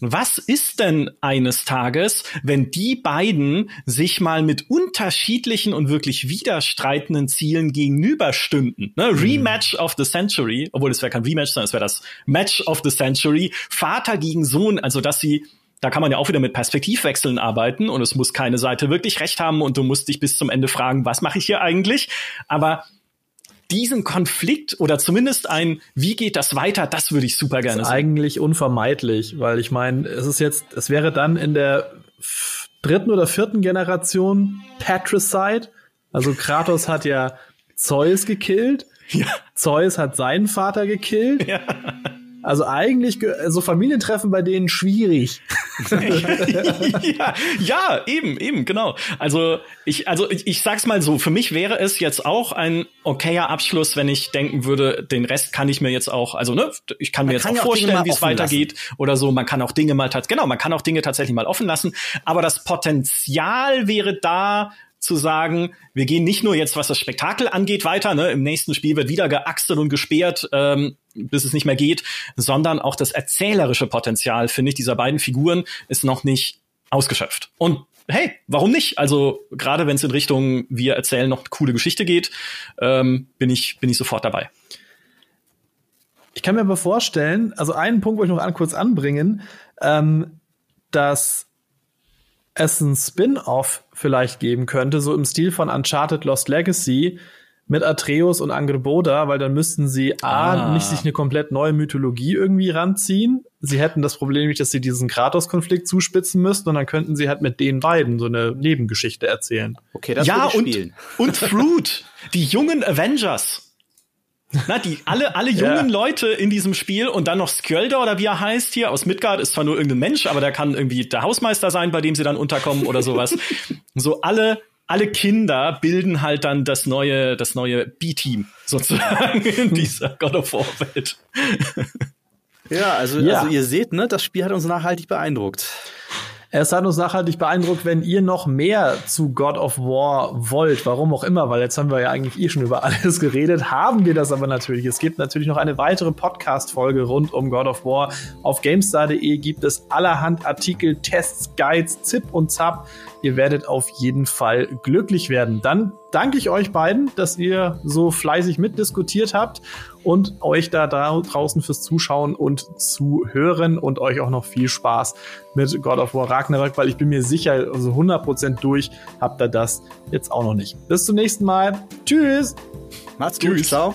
was ist denn eines Tages, wenn die beiden sich mal mit unterschiedlichen und wirklich widerstreitenden Zielen gegenüberstünden? Ne? Mhm. Rematch of the Century, obwohl es wäre kein Rematch, sondern es wäre das Match of the Century, Vater gegen Sohn, also dass sie da kann man ja auch wieder mit Perspektivwechseln arbeiten und es muss keine Seite wirklich recht haben und du musst dich bis zum Ende fragen, was mache ich hier eigentlich? Aber diesen Konflikt oder zumindest ein, wie geht das weiter, das würde ich super gerne das ist sehen. Eigentlich unvermeidlich, weil ich meine, es ist jetzt, es wäre dann in der dritten oder vierten Generation Patricide. Also Kratos hat ja Zeus gekillt. Ja. Zeus hat seinen Vater gekillt. Ja. Also eigentlich so also Familientreffen bei denen schwierig. ja, ja, eben, eben, genau. Also ich, also ich, ich sag's mal so, für mich wäre es jetzt auch ein okayer Abschluss, wenn ich denken würde, den Rest kann ich mir jetzt auch, also ne, ich kann mir man jetzt kann auch vorstellen, wie es weitergeht lassen. oder so. Man kann auch Dinge mal, genau, man kann auch Dinge tatsächlich mal offen lassen. Aber das Potenzial wäre da, zu sagen, wir gehen nicht nur jetzt, was das Spektakel angeht, weiter, ne? im nächsten Spiel wird wieder geaxtet und gesperrt, ähm, bis es nicht mehr geht, sondern auch das erzählerische Potenzial, finde ich, dieser beiden Figuren ist noch nicht ausgeschöpft. Und hey, warum nicht? Also gerade wenn es in Richtung wir erzählen noch eine coole Geschichte geht, ähm, bin ich bin ich sofort dabei. Ich kann mir aber vorstellen, also einen Punkt wollte ich noch an, kurz anbringen, ähm, dass es ein Spin-off vielleicht geben könnte, so im Stil von Uncharted Lost Legacy mit Atreus und Angreboda, weil dann müssten sie A, ah. nicht sich eine komplett neue Mythologie irgendwie ranziehen. Sie hätten das Problem nicht, dass sie diesen Kratos-Konflikt zuspitzen müssten und dann könnten sie halt mit den beiden so eine Nebengeschichte erzählen. Okay, das ja, und, spielen. und Fruit, die jungen Avengers. Na, die alle, alle jungen ja. Leute in diesem Spiel und dann noch Skjölder oder wie er heißt hier aus Midgard ist zwar nur irgendein Mensch, aber der kann irgendwie der Hausmeister sein, bei dem sie dann unterkommen oder sowas. so alle alle Kinder bilden halt dann das neue das neue B-Team sozusagen in dieser God of War Welt. ja, also, ja. also ihr seht, ne, das Spiel hat uns nachhaltig beeindruckt. Es hat uns nachhaltig beeindruckt, wenn ihr noch mehr zu God of War wollt, warum auch immer, weil jetzt haben wir ja eigentlich eh schon über alles geredet, haben wir das aber natürlich. Es gibt natürlich noch eine weitere Podcast-Folge rund um God of War. Auf GameStar.de gibt es allerhand Artikel, Tests, Guides, Zip und Zap. Ihr werdet auf jeden Fall glücklich werden. Dann danke ich euch beiden, dass ihr so fleißig mitdiskutiert habt und euch da draußen fürs Zuschauen und Zuhören und euch auch noch viel Spaß mit God of War Ragnarök, weil ich bin mir sicher, also 100% durch habt ihr das jetzt auch noch nicht. Bis zum nächsten Mal. Tschüss. Macht's gut. Tschüss. Ciao.